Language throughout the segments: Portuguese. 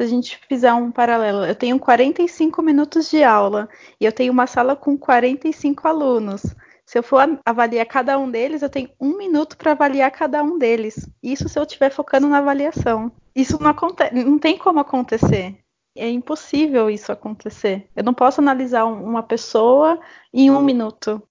se a gente fizer um paralelo, eu tenho 45 minutos de aula e eu tenho uma sala com 45 alunos. Se eu for avaliar cada um deles, eu tenho um minuto para avaliar cada um deles. Isso se eu estiver focando na avaliação. Isso não, acontece, não tem como acontecer. É impossível isso acontecer. Eu não posso analisar uma pessoa em um minuto.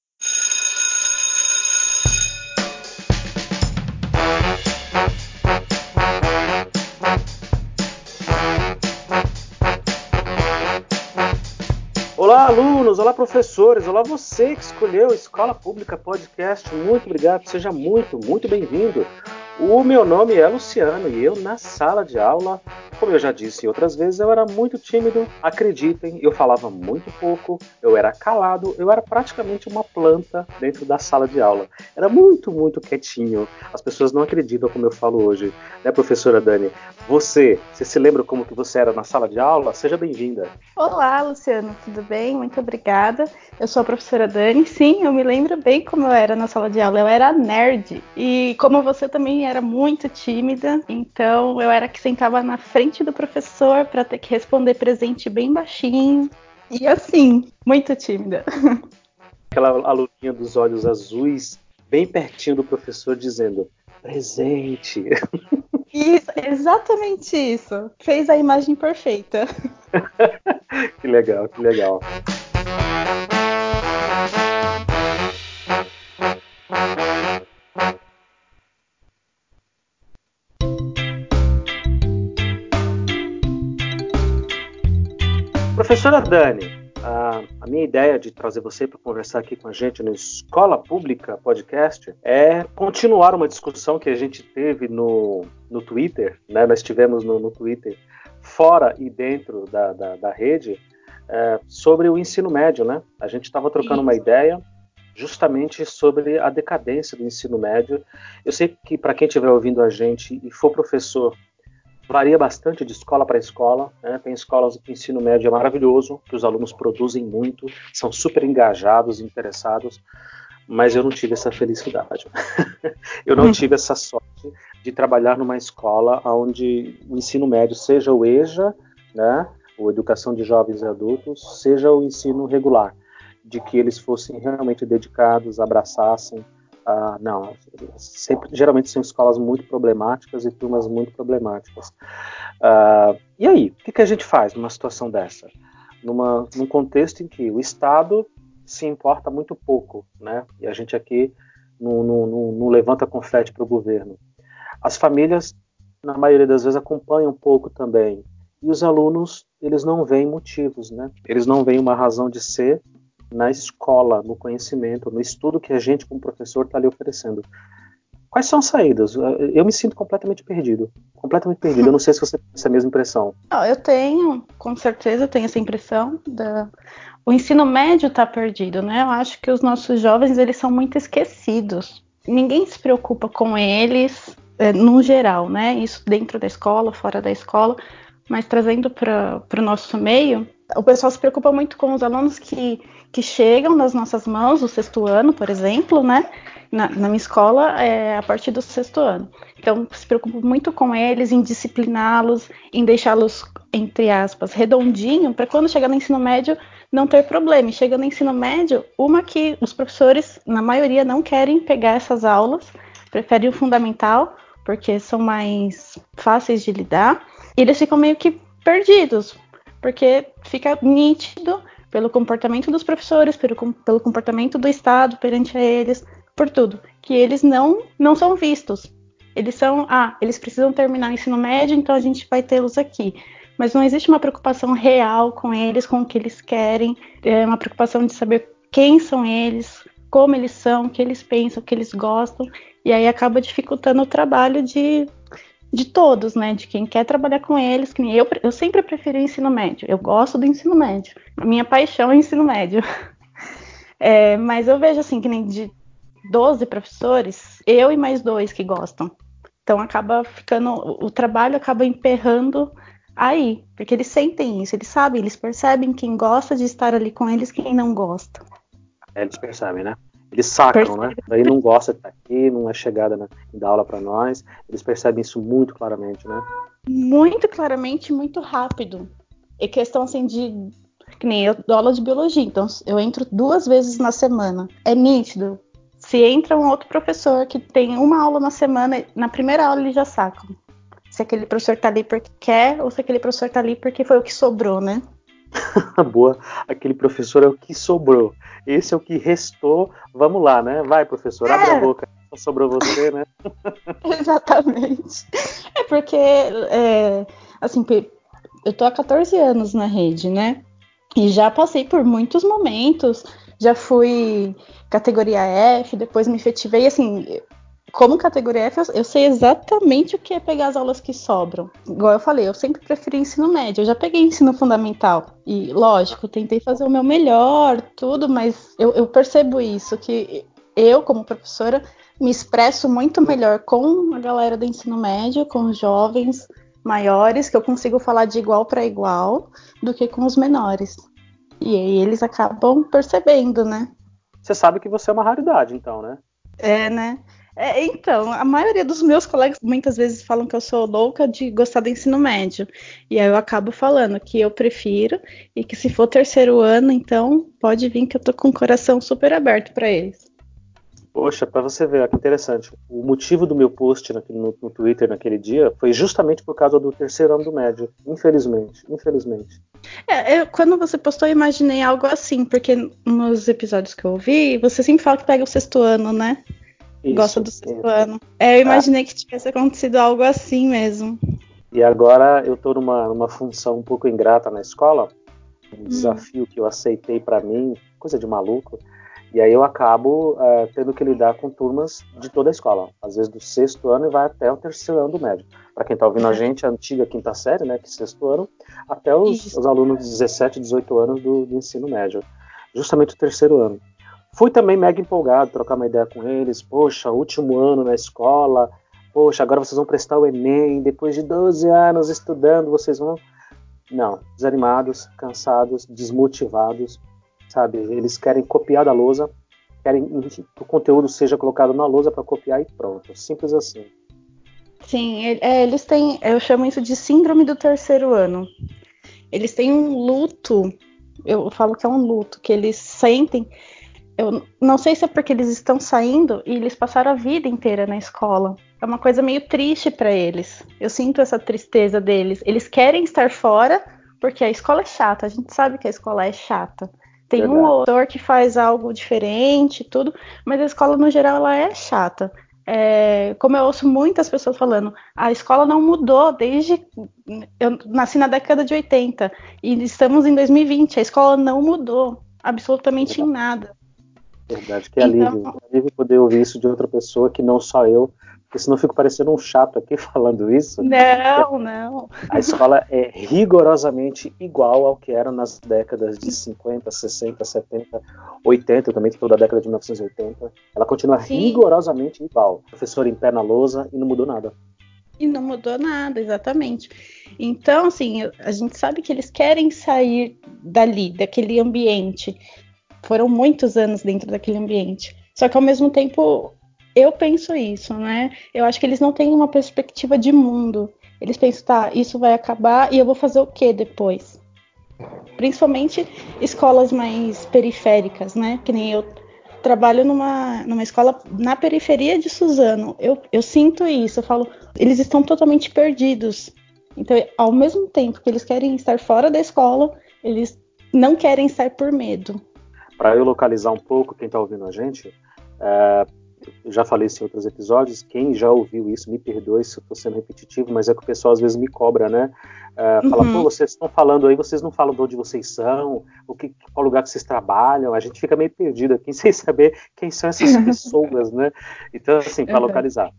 Olá, alunos, olá, professores, olá, você que escolheu Escola Pública Podcast. Muito obrigado, seja muito, muito bem-vindo. O meu nome é Luciano e eu, na sala de aula, como eu já disse outras vezes, eu era muito tímido. Acreditem, eu falava muito pouco, eu era calado, eu era praticamente uma planta dentro da sala de aula. Era muito, muito quietinho. As pessoas não acreditam como eu falo hoje, né, professora Dani? Você, você se lembra como que você era na sala de aula? Seja bem-vinda. Olá, Luciano, tudo bem? Muito obrigada. Eu sou a professora Dani. Sim, eu me lembro bem como eu era na sala de aula. Eu era nerd. E como você também era muito tímida, então eu era que sentava na frente do professor para ter que responder presente bem baixinho. E assim, muito tímida. Aquela aluninha dos olhos azuis, bem pertinho do professor, dizendo: presente. Isso, exatamente isso. Fez a imagem perfeita. que legal, que legal. Professora Dani, a, a, minha ideia de trazer você para conversar aqui com a gente no Escola Pública Podcast é continuar uma discussão que a gente teve no, no Twitter, né? Nós tivemos no, no Twitter, fora e dentro da, da, da rede, é, sobre o ensino médio, né? A gente estava trocando Isso. uma ideia justamente sobre a decadência do ensino médio. Eu sei que para quem estiver ouvindo a gente e for professor varia bastante de escola para escola. Né? Tem escolas que o ensino médio é maravilhoso, que os alunos produzem muito, são super engajados, interessados, mas eu não tive essa felicidade. eu não hum. tive essa sorte de trabalhar numa escola onde o ensino médio seja o EJA, né? ou Educação de Jovens e Adultos, seja o ensino regular, de que eles fossem realmente dedicados, abraçassem, ah, não, sempre, geralmente são escolas muito problemáticas e turmas muito problemáticas. Ah, e aí, o que, que, a gente faz numa situação dessa? Numa, num contexto em que o Estado se importa muito pouco, né? E a gente aqui não, levanta confete para o governo. As famílias, na maioria das vezes, acompanham pouco também. E os alunos, eles não veem motivos, né? Eles não veem uma razão de ser na escola, no conhecimento, no estudo que a gente, como professor, está lhe oferecendo. Quais são as saídas? Eu me sinto completamente perdido. Completamente perdido. Eu não sei se você tem essa mesma impressão. eu tenho, com certeza, tenho essa impressão. Da... O ensino médio está perdido, né? Eu acho que os nossos jovens eles são muito esquecidos. Ninguém se preocupa com eles, é, no geral, né? Isso dentro da escola, fora da escola. Mas trazendo para o nosso meio, o pessoal se preocupa muito com os alunos que, que chegam nas nossas mãos, o sexto ano, por exemplo, né? Na, na minha escola, é a partir do sexto ano. Então, se preocupa muito com eles, em discipliná-los, em deixá-los, entre aspas, redondinho, para quando chegar no ensino médio não ter problema. E chega no ensino médio, uma que os professores, na maioria, não querem pegar essas aulas, preferem o fundamental, porque são mais fáceis de lidar, e eles ficam meio que perdidos, porque fica nítido pelo comportamento dos professores, pelo, pelo comportamento do Estado perante a eles, por tudo, que eles não, não são vistos. Eles são, ah, eles precisam terminar o ensino médio, então a gente vai tê-los aqui. Mas não existe uma preocupação real com eles, com o que eles querem, é uma preocupação de saber quem são eles, como eles são, o que eles pensam, o que eles gostam, e aí acaba dificultando o trabalho de de todos, né? De quem quer trabalhar com eles. Que eu, eu sempre preferi ensino médio. Eu gosto do ensino médio. A minha paixão é ensino médio. É, mas eu vejo assim que nem de 12 professores, eu e mais dois que gostam. Então acaba ficando. O trabalho acaba emperrando aí. Porque eles sentem isso, eles sabem, eles percebem quem gosta de estar ali com eles quem não gosta. Eles percebem, né? Eles sacam, né? Daí não gosta de estar aqui, não é chegada na, em dar aula para nós. Eles percebem isso muito claramente, né? Muito claramente, muito rápido. É questão assim de que nem eu dou aula de biologia, então eu entro duas vezes na semana. É nítido. Se entra um outro professor que tem uma aula na semana, na primeira aula eles já sacam. Se aquele professor tá ali porque quer ou se aquele professor tá ali porque foi o que sobrou, né? Boa, aquele professor é o que sobrou. Esse é o que restou. Vamos lá, né? Vai, professor, é. abre a é. boca. Só sobrou você, né? Exatamente. É porque, é, assim, eu tô há 14 anos na rede, né? E já passei por muitos momentos. Já fui categoria F, depois me efetivei, assim, como categoria F, eu sei exatamente o que é pegar as aulas que sobram. Igual eu falei, eu sempre preferi ensino médio. Eu já peguei ensino fundamental. E, lógico, tentei fazer o meu melhor, tudo, mas eu, eu percebo isso, que eu, como professora, me expresso muito melhor com a galera do ensino médio, com os jovens maiores, que eu consigo falar de igual para igual, do que com os menores. E aí eles acabam percebendo, né? Você sabe que você é uma raridade, então, né? É, né? É, então, a maioria dos meus colegas muitas vezes falam que eu sou louca de gostar do ensino médio. E aí eu acabo falando que eu prefiro e que se for terceiro ano, então pode vir que eu tô com o coração super aberto para eles. Poxa, para você ver, que interessante. O motivo do meu post no, no, Twitter naquele dia foi justamente por causa do terceiro ano do médio. Infelizmente, infelizmente. É, eu, quando você postou, eu imaginei algo assim, porque nos episódios que eu ouvi, você sempre fala que pega o sexto ano, né? Isso, Gosta do sexto ano. É, eu imaginei ah. que tivesse acontecido algo assim mesmo. E agora eu estou numa, numa função um pouco ingrata na escola, um hum. desafio que eu aceitei para mim, coisa de maluco. E aí eu acabo uh, tendo que lidar com turmas de toda a escola, às vezes do sexto ano e vai até o terceiro ano do médio. Para quem está ouvindo a gente, a antiga quinta série, né, que é sexto ano, até os, os alunos de 17, 18 anos do, do ensino médio, justamente o terceiro ano. Fui também mega empolgado, trocar uma ideia com eles. Poxa, último ano na escola. Poxa, agora vocês vão prestar o Enem. Depois de 12 anos estudando, vocês vão. Não, desanimados, cansados, desmotivados, sabe? Eles querem copiar da lousa, querem que o conteúdo seja colocado na lousa para copiar e pronto. Simples assim. Sim, é, eles têm. Eu chamo isso de síndrome do terceiro ano. Eles têm um luto. Eu falo que é um luto, que eles sentem eu não sei se é porque eles estão saindo e eles passaram a vida inteira na escola. É uma coisa meio triste para eles. Eu sinto essa tristeza deles. Eles querem estar fora porque a escola é chata. A gente sabe que a escola é chata. Tem Verdade. um autor que faz algo diferente, tudo, mas a escola no geral ela é chata. É, como eu ouço muitas pessoas falando, a escola não mudou desde. Eu nasci na década de 80 e estamos em 2020. A escola não mudou absolutamente em nada. Verdade, que alívio. Então, alívio poder ouvir isso de outra pessoa que não só eu, porque senão eu fico parecendo um chato aqui falando isso. Não, não. A escola é rigorosamente igual ao que era nas décadas de 50, 60, 70, 80, também toda a década de 1980. Ela continua Sim. rigorosamente igual. Professor em pé na lousa e não mudou nada. E não mudou nada, exatamente. Então, assim, a gente sabe que eles querem sair dali, daquele ambiente foram muitos anos dentro daquele ambiente. Só que ao mesmo tempo, eu penso isso, né? Eu acho que eles não têm uma perspectiva de mundo. Eles pensam, tá, isso vai acabar e eu vou fazer o que depois? Principalmente escolas mais periféricas, né? Que nem eu trabalho numa, numa escola na periferia de Suzano. Eu, eu sinto isso, eu falo, eles estão totalmente perdidos. Então, ao mesmo tempo que eles querem estar fora da escola, eles não querem estar por medo para eu localizar um pouco quem está ouvindo a gente, é, eu já falei isso em outros episódios, quem já ouviu isso, me perdoe se eu estou sendo repetitivo, mas é que o pessoal às vezes me cobra, né? É, uhum. Fala, pô, vocês estão falando aí, vocês não falam de onde vocês são, o que, qual lugar que vocês trabalham, a gente fica meio perdido aqui sem saber quem são essas pessoas, né? Então, assim, para uhum. localizar.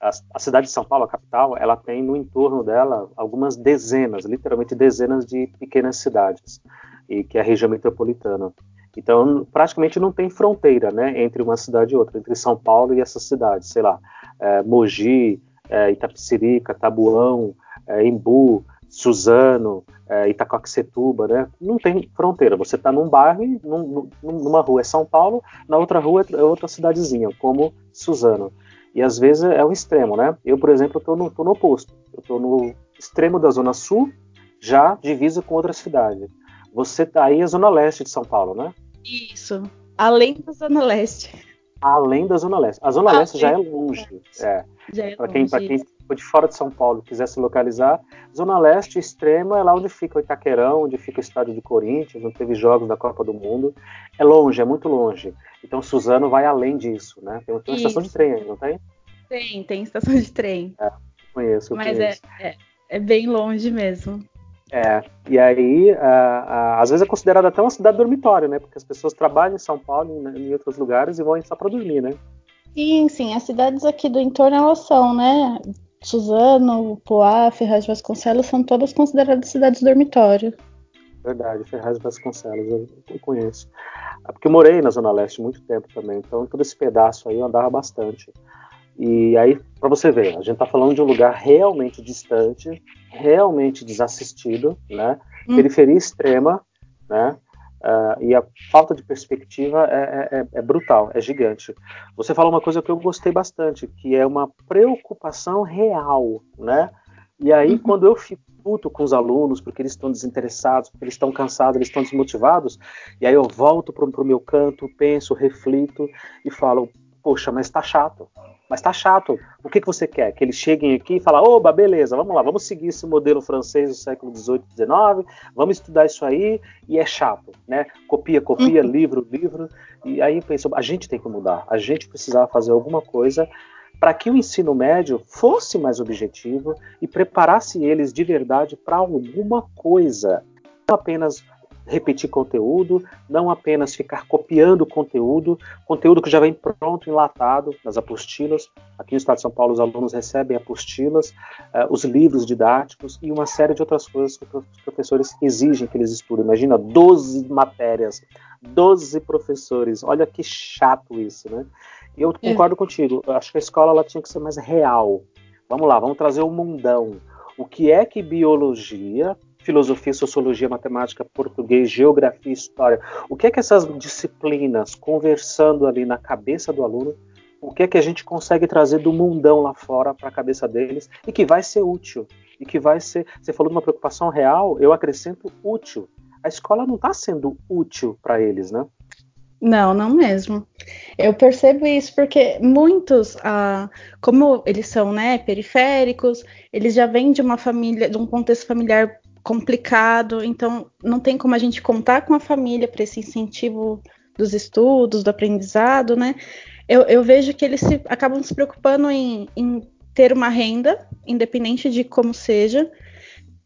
A, a, cidade de São Paulo, a capital, ela tem no entorno dela algumas dezenas, literalmente dezenas de pequenas cidades, e que é a região metropolitana. Então, praticamente não tem fronteira né, entre uma cidade e outra, entre São Paulo e essas cidades, sei lá, é, Mogi, é, Itapecerica, Tabuão, é, Embu, Suzano, é, Itacoaxetuba, né? Não tem fronteira. Você está num bairro, num, numa rua é São Paulo, na outra rua é outra cidadezinha, como Suzano. E às vezes é o extremo, né? Eu, por exemplo, estou no, no oposto. Eu estou no extremo da Zona Sul, já divisa com outra cidade. Você está aí na Zona Leste de São Paulo, né? Isso. Além da Zona Leste. Além da Zona Leste. A Zona Leste já é longe. É. é para quem, quem for de fora de São Paulo quiser se localizar, Zona Leste extrema é lá onde fica o Itaquerão, onde fica o estádio de Corinthians, onde teve jogos da Copa do Mundo. É longe, é muito longe. Então Suzano vai além disso, né? Tem, tem uma estação de trem aí, não tem? Tem, tem estação de trem. É, conheço, Mas conheço. É, é, é bem longe mesmo. É, e aí, às vezes é considerado até uma cidade dormitório, né? Porque as pessoas trabalham em São Paulo, em, em outros lugares, e vão só para dormir, né? Sim, sim. As cidades aqui do entorno, elas são, né? Suzano, Poá, Ferraz de Vasconcelos, são todas consideradas cidades dormitório. Verdade, Ferraz de Vasconcelos, eu, eu conheço. É porque eu morei na Zona Leste muito tempo também, então todo esse pedaço aí eu andava bastante. E aí, para você ver, a gente está falando de um lugar realmente distante, realmente desassistido, né? Hum. Periferia extrema, né? Uh, e a falta de perspectiva é, é, é, é, brutal, é gigante. Você falou uma coisa que eu gostei bastante, que é uma preocupação real, né? E aí, uhum. quando eu fico puto com os alunos, porque eles estão desinteressados, porque eles estão cansados, eles estão desmotivados, e aí eu volto para o meu canto, penso, reflito e falo, poxa, mas tá chato, mas tá chato. O que, que você quer? Que eles cheguem aqui e falem, oba, beleza, vamos lá, vamos seguir esse modelo francês do século XVIII, XIX, vamos estudar isso aí, e é chato, né? Copia, copia, uhum. livro, livro. E aí pensou, a gente tem que mudar, a gente precisava fazer alguma coisa para que o ensino médio fosse mais objetivo e preparasse eles de verdade para alguma coisa. Não apenas repetir conteúdo, não apenas ficar copiando conteúdo, conteúdo que já vem pronto, enlatado nas apostilas. Aqui no Estado de São Paulo, os alunos recebem apostilas, uh, os livros didáticos e uma série de outras coisas que os professores exigem que eles estudem. Imagina 12 matérias, 12 professores. Olha que chato isso, né? E eu é. concordo é. contigo. Eu acho que a escola ela tinha que ser mais real. Vamos lá, vamos trazer o mundão. O que é que biologia filosofia, sociologia, matemática, português, geografia, história. O que é que essas disciplinas, conversando ali na cabeça do aluno, o que é que a gente consegue trazer do mundão lá fora para a cabeça deles e que vai ser útil e que vai ser. Você falou de uma preocupação real, eu acrescento útil. A escola não está sendo útil para eles, né? Não, não mesmo. Eu percebo isso porque muitos, ah, como eles são né, periféricos, eles já vêm de uma família, de um contexto familiar complicado, então não tem como a gente contar com a família para esse incentivo dos estudos, do aprendizado, né? Eu, eu vejo que eles se, acabam se preocupando em, em, ter uma renda, independente de como seja,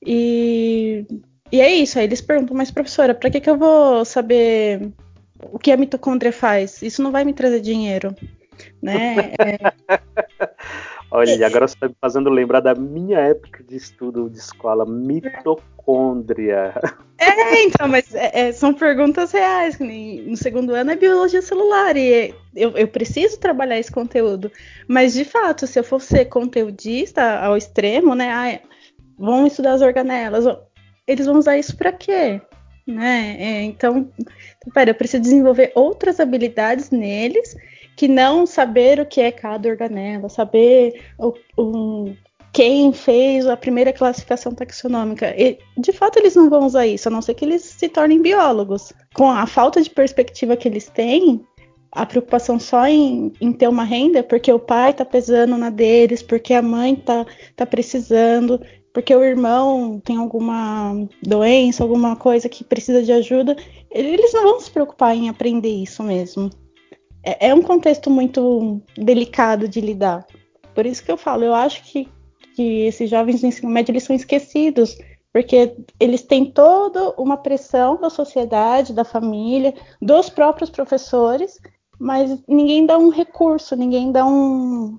e, e é isso. Aí eles perguntam, mas professora, para que, que eu vou saber o que a mitocôndria faz? Isso não vai me trazer dinheiro, né? É... Olha, agora você está me fazendo lembrar da minha época de estudo de escola, mitocôndria. É, então, mas é, é, são perguntas reais. No segundo ano é biologia celular e eu, eu, preciso trabalhar esse conteúdo. Mas, de fato, se eu for ser conteudista ao extremo, né? Ah, vão estudar as organelas. Eles vão usar isso para quê? Né? É, então, pera, eu preciso desenvolver outras habilidades neles que não saber o que é cada organela, saber o, o, quem fez a primeira classificação taxonômica. E, de fato, eles não vão usar isso, a não ser que eles se tornem biólogos. Com a falta de perspectiva que eles têm, a preocupação só em, em ter uma renda, porque o pai está pesando na deles, porque a mãe está tá precisando, porque o irmão tem alguma doença, alguma coisa que precisa de ajuda, eles não vão se preocupar em aprender isso mesmo é, é um contexto muito delicado de lidar. Por isso que eu falo, eu acho que, que esses jovens do ensino médio eles são esquecidos, porque eles têm toda uma pressão da sociedade, da família, dos próprios professores, mas ninguém dá um recurso, ninguém dá um.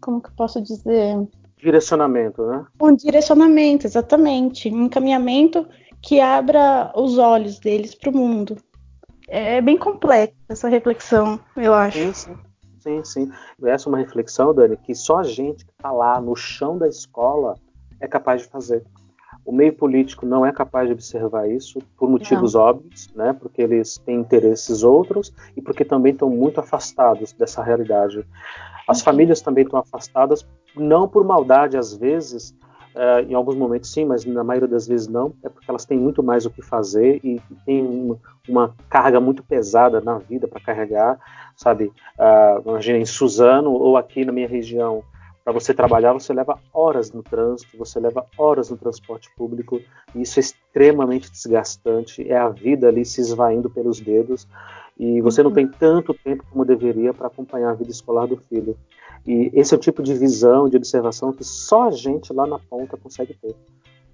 Como que eu posso dizer? Direcionamento, né? Um direcionamento, exatamente. Um encaminhamento que abra os olhos deles para o mundo é bem complexa essa reflexão, eu acho. Sim, sim. Sim, sim. Essa é uma reflexão, Dani, que só a gente que está lá no chão da escola é capaz de fazer. O meio político não é capaz de observar isso por motivos não. óbvios, né? Porque eles têm interesses outros e porque também estão muito afastados dessa realidade. As uhum. famílias também estão afastadas, não por maldade às vezes, Uh, em alguns momentos sim, mas na maioria das vezes não, é porque elas têm muito mais o que fazer e, e têm uma, uma, carga muito pesada na vida para carregar, sabe? Uh, imagina em Suzano ou aqui na minha região, para você trabalhar, você leva horas no trânsito, você leva horas no transporte público, e isso é extremamente desgastante, é a vida ali se esvaindo pelos dedos, e você não uhum. tem tanto tempo como deveria para acompanhar a vida escolar do filho. E esse é o tipo de visão, de observação que só a gente lá na ponta consegue ter.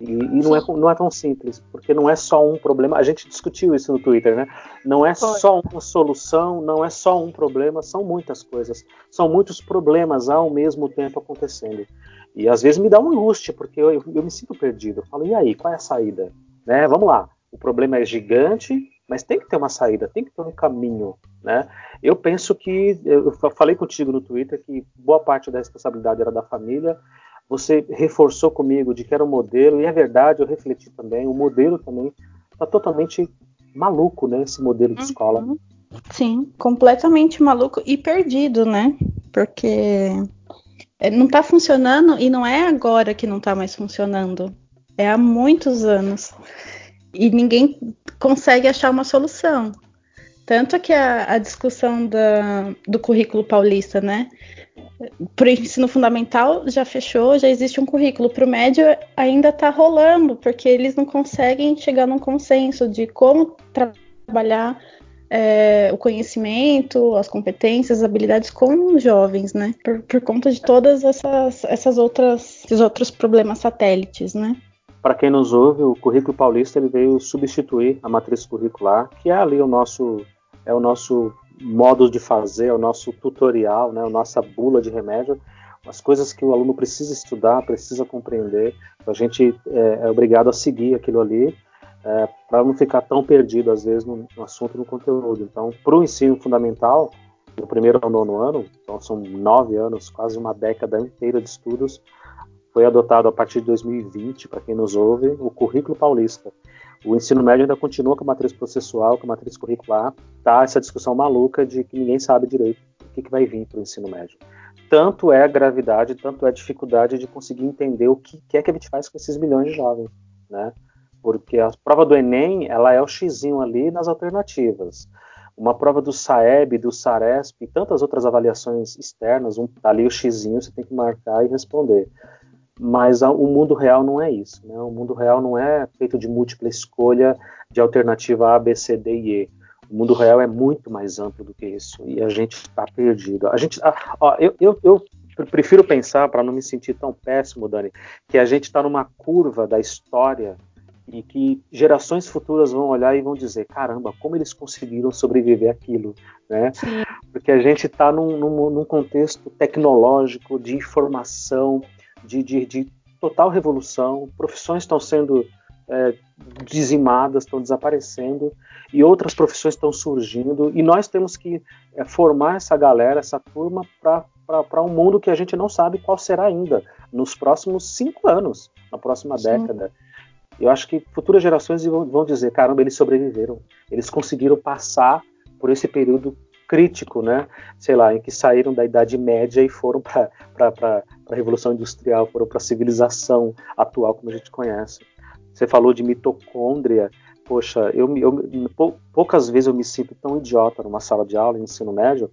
E, e não, é, não é tão simples, porque não é só um problema. A gente discutiu isso no Twitter, né? Não é só uma solução, não é só um problema, são muitas coisas. São muitos problemas ao mesmo tempo acontecendo. E às vezes me dá uma angústia, porque eu, eu me sinto perdido. Eu falo, e aí, qual é a saída? Né? Vamos lá. O problema é gigante, mas tem que ter uma saída, tem que ter um caminho, né? Eu penso que eu falei contigo no Twitter que boa parte da responsabilidade era da família. Você reforçou comigo de que era um modelo e é verdade, eu refleti também. O modelo também está totalmente maluco, né? Esse modelo de escola. Uhum. Sim, completamente maluco e perdido, né? Porque é, não está funcionando e não é agora que não está mais funcionando. É há muitos anos e ninguém consegue achar uma solução. Tanto que a, a discussão da, do currículo paulista, né? Para o ensino fundamental já fechou, já existe um currículo. Para o médio ainda está rolando, porque eles não conseguem chegar num consenso de como tra trabalhar é, o conhecimento, as competências, as habilidades com os jovens, né? Por, por conta de todas essas, essas outras, esses outros problemas satélites, né? Para quem nos ouve, o currículo paulista ele veio substituir a matriz curricular, que é ali o nosso é o nosso modo de fazer, é o nosso tutorial, né, a nossa bula de remédio, as coisas que o aluno precisa estudar, precisa compreender. A gente é, é obrigado a seguir aquilo ali é, para não ficar tão perdido às vezes no, no assunto, no conteúdo. Então, para o ensino fundamental, do primeiro ao nono ano, então são nove anos, quase uma década inteira de estudos, foi adotado a partir de 2020, para quem nos ouve, o currículo paulista. O ensino médio ainda continua com a matriz processual, com a matriz curricular, tá essa discussão maluca de que ninguém sabe direito o que, que vai vir para o ensino médio. Tanto é a gravidade, tanto é a dificuldade de conseguir entender o que, que é que a gente faz com esses milhões de jovens, né? Porque a prova do Enem, ela é o xizinho ali nas alternativas. Uma prova do SAEB, do SARESP e tantas outras avaliações externas, um, ali o xizinho, você tem que marcar e responder. Mas a, o mundo real não é isso. Né? O mundo real não é feito de múltipla escolha de alternativa A, B, C, D e E. O mundo real é muito mais amplo do que isso e a gente está perdido. A gente, ah, ó, eu, eu, eu prefiro pensar, para não me sentir tão péssimo, Dani, que a gente está numa curva da história e que gerações futuras vão olhar e vão dizer: caramba, como eles conseguiram sobreviver aquilo, né? Porque a gente está num, num, num, contexto tecnológico de informação, de, de, de total revolução, profissões estão sendo é, dizimadas, estão desaparecendo e outras profissões estão surgindo e nós temos que é, formar essa galera, essa turma para um mundo que a gente não sabe qual será ainda nos próximos cinco anos, na próxima Sim. década. Eu acho que futuras gerações vão, dizer, caramba, eles sobreviveram, eles conseguiram passar por esse período crítico, né? Sei lá, em que saíram da Idade Média e foram para a Revolução Industrial, foram para a civilização atual como a gente conhece. Você falou de mitocôndria. Poxa, eu, eu, poucas vezes eu me sinto tão idiota numa sala de aula, em ensino médio,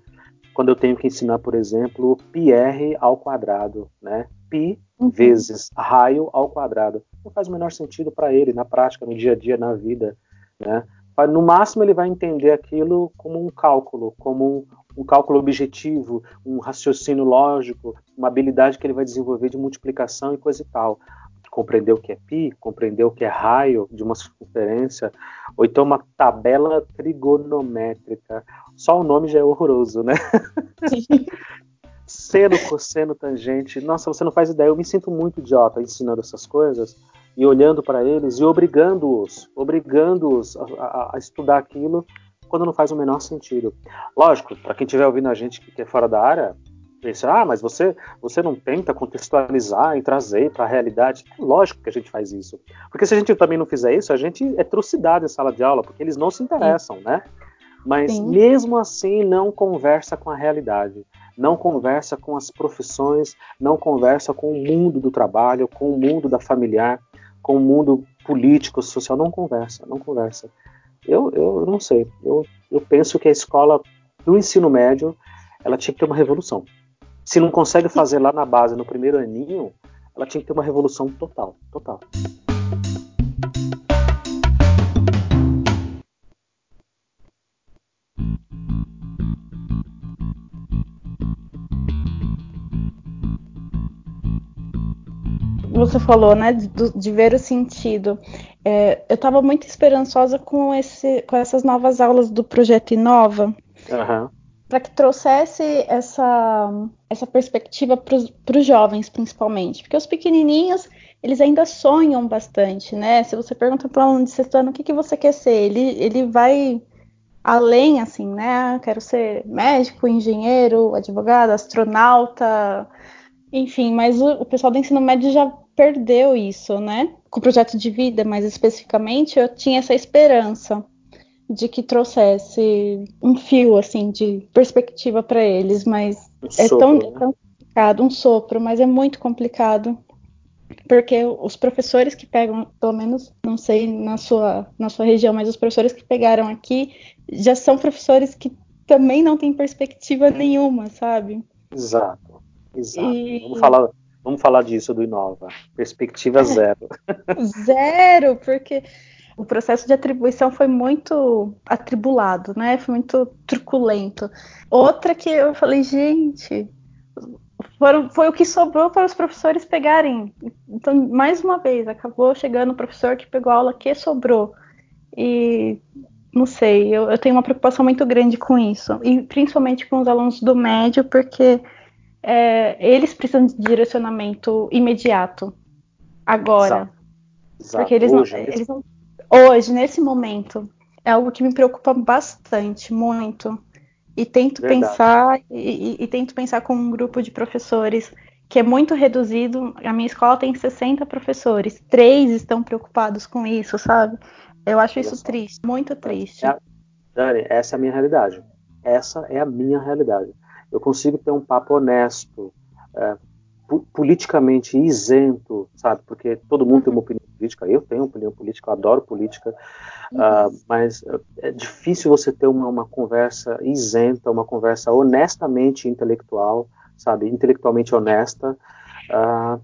quando eu tenho que ensinar, por exemplo, πr ao quadrado, né? Pi uhum. vezes raio ao quadrado. Não faz o menor sentido para ele na prática, no dia a dia, na vida, né? No máximo, ele vai entender aquilo como um cálculo, como um, um, cálculo objetivo, um raciocínio lógico, uma habilidade que ele vai desenvolver de multiplicação e coisa e tal. Compreender o que é pi, compreender o que é raio de uma circunferência, ou então uma tabela trigonométrica. Só o nome já é horroroso, né? Seno, cosseno, tangente. Nossa, você não faz ideia. Eu me sinto muito idiota ensinando essas coisas e olhando para eles e obrigando-os, obrigando-os a, a, a, estudar aquilo quando não faz o menor sentido. Lógico, para quem estiver ouvindo a gente que é fora da área, pensa, ah, mas você, você não tenta contextualizar e trazer para a realidade. É lógico que a gente faz isso. Porque se a gente também não fizer isso, a gente é trucidade em sala de aula, porque eles não se interessam, Sim. né? Mas Sim. mesmo assim não conversa com a realidade, não conversa com as profissões, não conversa com o mundo do trabalho, com o mundo da familiar, com o mundo político, social, não conversa, não conversa. Eu, eu não sei, eu, eu penso que a escola do ensino médio ela tinha que ter uma revolução. Se não consegue fazer lá na base, no primeiro aninho, ela tinha que ter uma revolução total, total. Você falou, né, de, de ver o sentido. É, eu estava muito esperançosa com, esse, com essas novas aulas do projeto Inova. Uhum para que trouxesse essa, essa perspectiva para os jovens, principalmente. Porque os pequenininhos, eles ainda sonham bastante, né? Se você pergunta para um aluno de sexto ano o que, que você quer ser, ele, ele vai além, assim, né? Quero ser médico, engenheiro, advogado, astronauta, enfim. Mas o, o pessoal do ensino médio já perdeu isso, né? Com o projeto de vida, mais especificamente, eu tinha essa esperança de que trouxesse um fio assim de perspectiva para eles, mas um é sopro, tão, né? tão complicado, um sopro, mas é muito complicado porque os professores que pegam, pelo menos não sei na sua na sua região, mas os professores que pegaram aqui já são professores que também não têm perspectiva nenhuma, sabe? Exato, exato. E... Vamos falar Vamos falar disso do Inova. Perspectiva zero. zero, porque o processo de atribuição foi muito atribulado, né? Foi muito truculento. Outra que eu falei, gente, foram, foi o que sobrou para os professores pegarem. Então, mais uma vez, acabou chegando o professor que pegou a aula que sobrou. E não sei, eu, eu tenho uma preocupação muito grande com isso. E principalmente com os alunos do médio, porque é, eles precisam de direcionamento imediato. Agora. Exato. Exato. Porque eles, Hoje, não, eles não hoje, nesse momento, é algo que me preocupa bastante, muito. E tento Verdade. pensar, e, e, e, tento pensar com um grupo de professores que é muito reduzido. A minha escola tem 60 professores, três estão preocupados com isso, sabe? Eu acho isso triste, muito triste. É, Dani, essa é a minha realidade. Essa é a minha realidade. Eu consigo ter um papo honesto, é, politicamente isento, sabe? Porque todo mundo tem uma opinião política, eu tenho opinião política, eu adoro política, uhum. uh, mas é difícil você ter uma, uma, conversa isenta, uma conversa honestamente intelectual, sabe? Intelectualmente honesta, uh,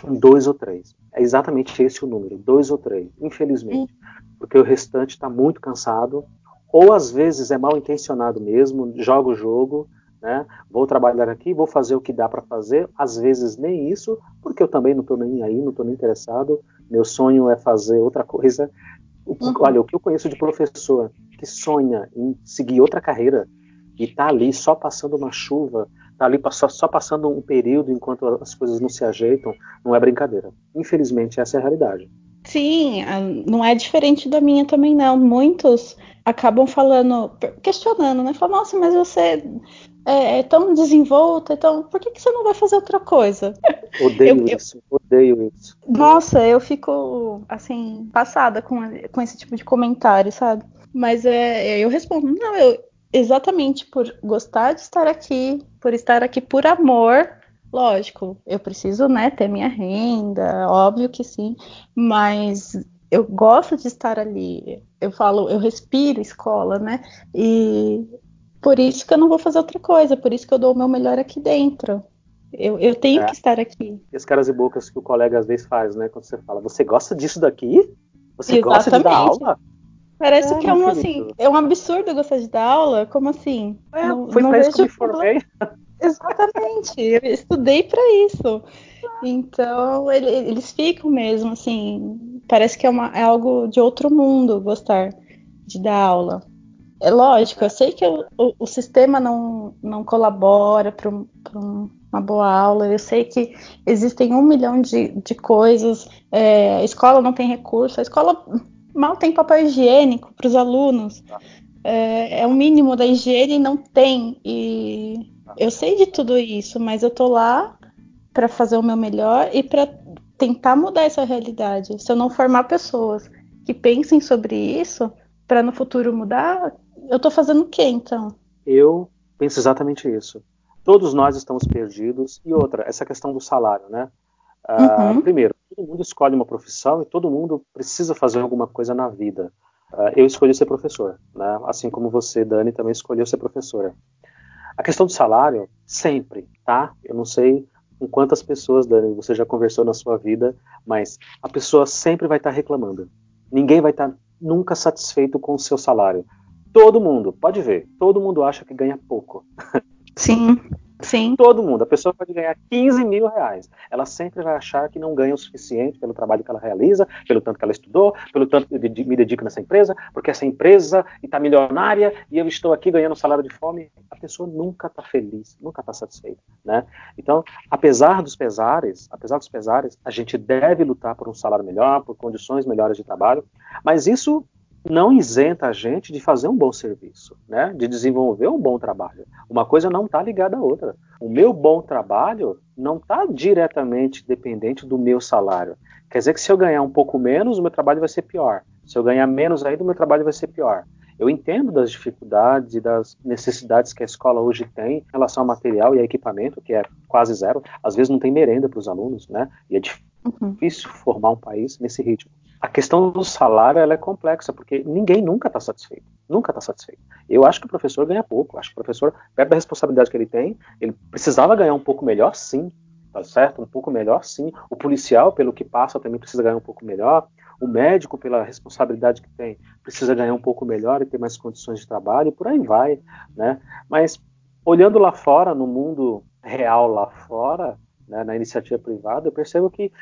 com dois ou três. É exatamente esse o número, dois ou três, infelizmente. Uhum. Porque o restante está muito cansado, ou às vezes é mal intencionado mesmo, joga o jogo, né? Vou trabalhar aqui, vou fazer o que dá para fazer, às vezes nem isso, porque eu também não estou nem aí, não estou nem interessado. Meu sonho é fazer outra coisa. Uhum. Olha, o que eu conheço de professor que sonha em seguir outra carreira e tá ali só passando uma chuva, tá ali só, só passando um período enquanto as coisas não se ajeitam, não é brincadeira. Infelizmente, essa é a realidade. Sim, não é diferente da minha também, não. Muitos acabam falando, questionando, né? Falam, nossa, mas você é, é, tão desenvolta, então por que, que você não vai fazer outra coisa? Odeio eu, isso, eu, odeio isso. Nossa, eu fico assim, passada com, com esse tipo de comentário, sabe? Mas é, eu respondo, não, eu exatamente por gostar de estar aqui, por estar aqui por amor, lógico, eu preciso, né, ter minha renda, óbvio que sim, mas eu gosto de estar ali. Eu falo, eu respiro escola, né? E por isso que eu não vou fazer outra coisa, por isso que eu dou o meu melhor aqui dentro. Eu, eu tenho é. que estar aqui. E as caras e bocas que o colega às vezes faz, né? Quando você fala, você gosta disso daqui? Você Exatamente. gosta de dar aula? Parece é, que é um, assim, é um absurdo gostar de dar aula. Como assim? É, não, foi não pra isso que eu me formei. Exatamente, eu estudei para isso. Então, ele, eles ficam mesmo, assim, parece que é, uma, é algo de outro mundo gostar de dar aula. É lógico, eu sei que o, o, o sistema não, não colabora para um, uma boa aula, eu sei que existem um milhão de, de coisas, é, a escola não tem recurso, a escola mal tem papel higiênico para os alunos, é, é o mínimo da higiene e não tem. E Eu sei de tudo isso, mas eu tô lá para fazer o meu melhor e para tentar mudar essa realidade. Se eu não formar pessoas que pensem sobre isso para no futuro mudar, eu tô fazendo o quê então? Eu penso exatamente isso. Todos nós estamos perdidos. E outra, essa questão do salário, né? Uh, uhum. Primeiro, todo mundo escolhe uma profissão e todo mundo precisa fazer alguma coisa na vida. Uh, eu escolhi ser professor, né? assim como você, Dani, também escolheu ser professora. A questão do salário, sempre, tá? Eu não sei com quantas pessoas, Dani, você já conversou na sua vida, mas a pessoa sempre vai estar reclamando. Ninguém vai estar nunca satisfeito com o seu salário. Todo mundo, pode ver, todo mundo acha que ganha pouco. Sim. Sim. Todo mundo. A pessoa pode ganhar 15 mil reais. Ela sempre vai achar que não ganha o suficiente pelo trabalho que ela realiza, pelo tanto que ela estudou, pelo tanto que me dedica nessa empresa, porque essa empresa está milionária e eu estou aqui ganhando salário de fome. A pessoa nunca está feliz, nunca está satisfeita. Né? Então, apesar dos pesares, apesar dos pesares, a gente deve lutar por um salário melhor, por condições melhores de trabalho, mas isso não isenta a gente de fazer um bom serviço, né? de desenvolver um bom trabalho. Uma coisa não está ligada à outra. O meu bom trabalho não está diretamente dependente do meu salário. Quer dizer que se eu ganhar um pouco menos, o meu trabalho vai ser pior. Se eu ganhar menos ainda, o meu trabalho vai ser pior. Eu entendo das dificuldades e das necessidades que a escola hoje tem em relação ao material e a equipamento, que é quase zero. Às vezes não tem merenda para os alunos, né? E é difícil uhum. formar um país nesse ritmo a questão do salário ela é complexa, porque ninguém nunca está satisfeito. Nunca está satisfeito. Eu acho que o professor ganha pouco. Acho que o professor, perto da responsabilidade que ele tem, ele precisava ganhar um pouco melhor, sim. Tá certo? Um pouco melhor, sim. O policial, pelo que passa, também precisa ganhar um pouco melhor. O médico, pela responsabilidade que tem, precisa ganhar um pouco melhor e ter mais condições de trabalho, e por aí vai. Né? Mas, olhando lá fora, no mundo real lá fora, né, na iniciativa privada, eu percebo que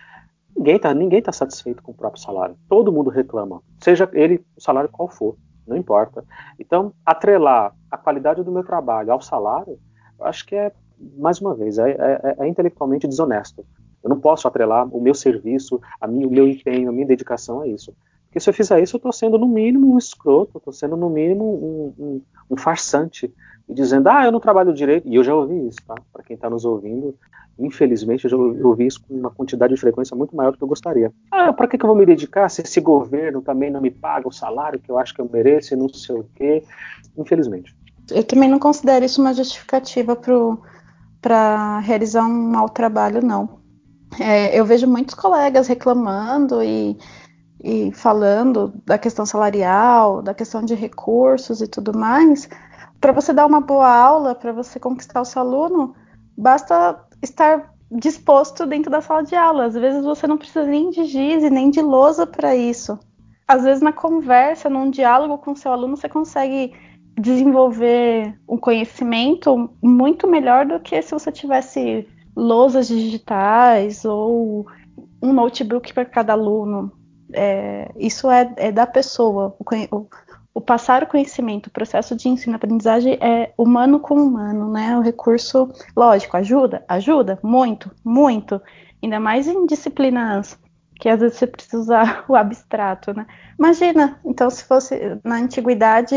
Ninguém está ninguém tá satisfeito com o próprio salário. Todo mundo reclama, seja ele o salário qual for, não importa. Então, atrelar a qualidade do meu trabalho ao salário, acho que é, mais uma vez, é, é, é intelectualmente desonesto. Eu não posso atrelar o meu serviço, a minha, o meu empenho, a minha dedicação a isso. Porque se eu fizer isso, eu estou sendo no mínimo um escroto, estou sendo no mínimo um, um, um, farsante. E dizendo, ah, eu não trabalho direito. E eu já ouvi isso, tá? Para quem está nos ouvindo, Infelizmente, eu já ouvi isso com uma quantidade de frequência muito maior do que eu gostaria. Ah, para que, que eu vou me dedicar se esse governo também não me paga o salário que eu acho que eu mereço e não sei o quê? Infelizmente. Eu também não considero isso uma justificativa para realizar um mau trabalho, não. É, eu vejo muitos colegas reclamando e, e falando da questão salarial, da questão de recursos e tudo mais. Para você dar uma boa aula, para você conquistar o seu aluno, basta estar disposto dentro da sala de aula. Às vezes você não precisa nem de giz nem de lousa para isso. Às vezes na conversa, num diálogo com seu aluno, você consegue desenvolver um conhecimento muito melhor do que se você tivesse lousas digitais ou um notebook para cada aluno. É, isso é, é, da pessoa. O, o passar o conhecimento, o processo de ensino-aprendizagem é humano com humano, né? O recurso, lógico, ajuda, ajuda muito, muito, ainda mais em disciplinas que às vezes você precisa usar o abstrato, né? Imagina, então se fosse na antiguidade,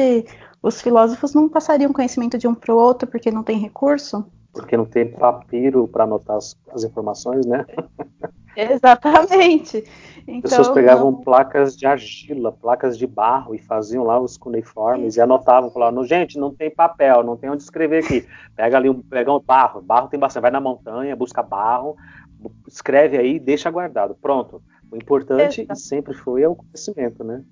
os filósofos não passariam conhecimento de um para o outro porque não tem recurso? Porque não tem papiro para anotar as, as informações, né? Exatamente. Então, pessoas pegavam não... placas de argila, placas de barro e faziam lá os cuneiformes e anotavam, falavam, gente, não tem papel, não tem onde escrever aqui. Pega ali um, pega um barro, barro tem bastante, vai na montanha, busca barro, escreve aí, deixa guardado. Pronto. O importante Exato. sempre foi é o conhecimento, né?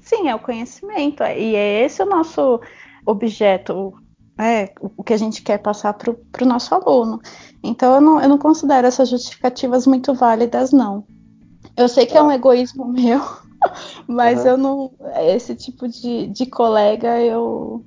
Sim, é o conhecimento. E é esse o nosso objeto, é, o que a gente quer passar para o nosso aluno. Então eu não, eu não considero essas justificativas muito válidas, não. Eu sei que é um tá. egoísmo meu, mas uhum. eu não. Esse tipo de, de colega eu,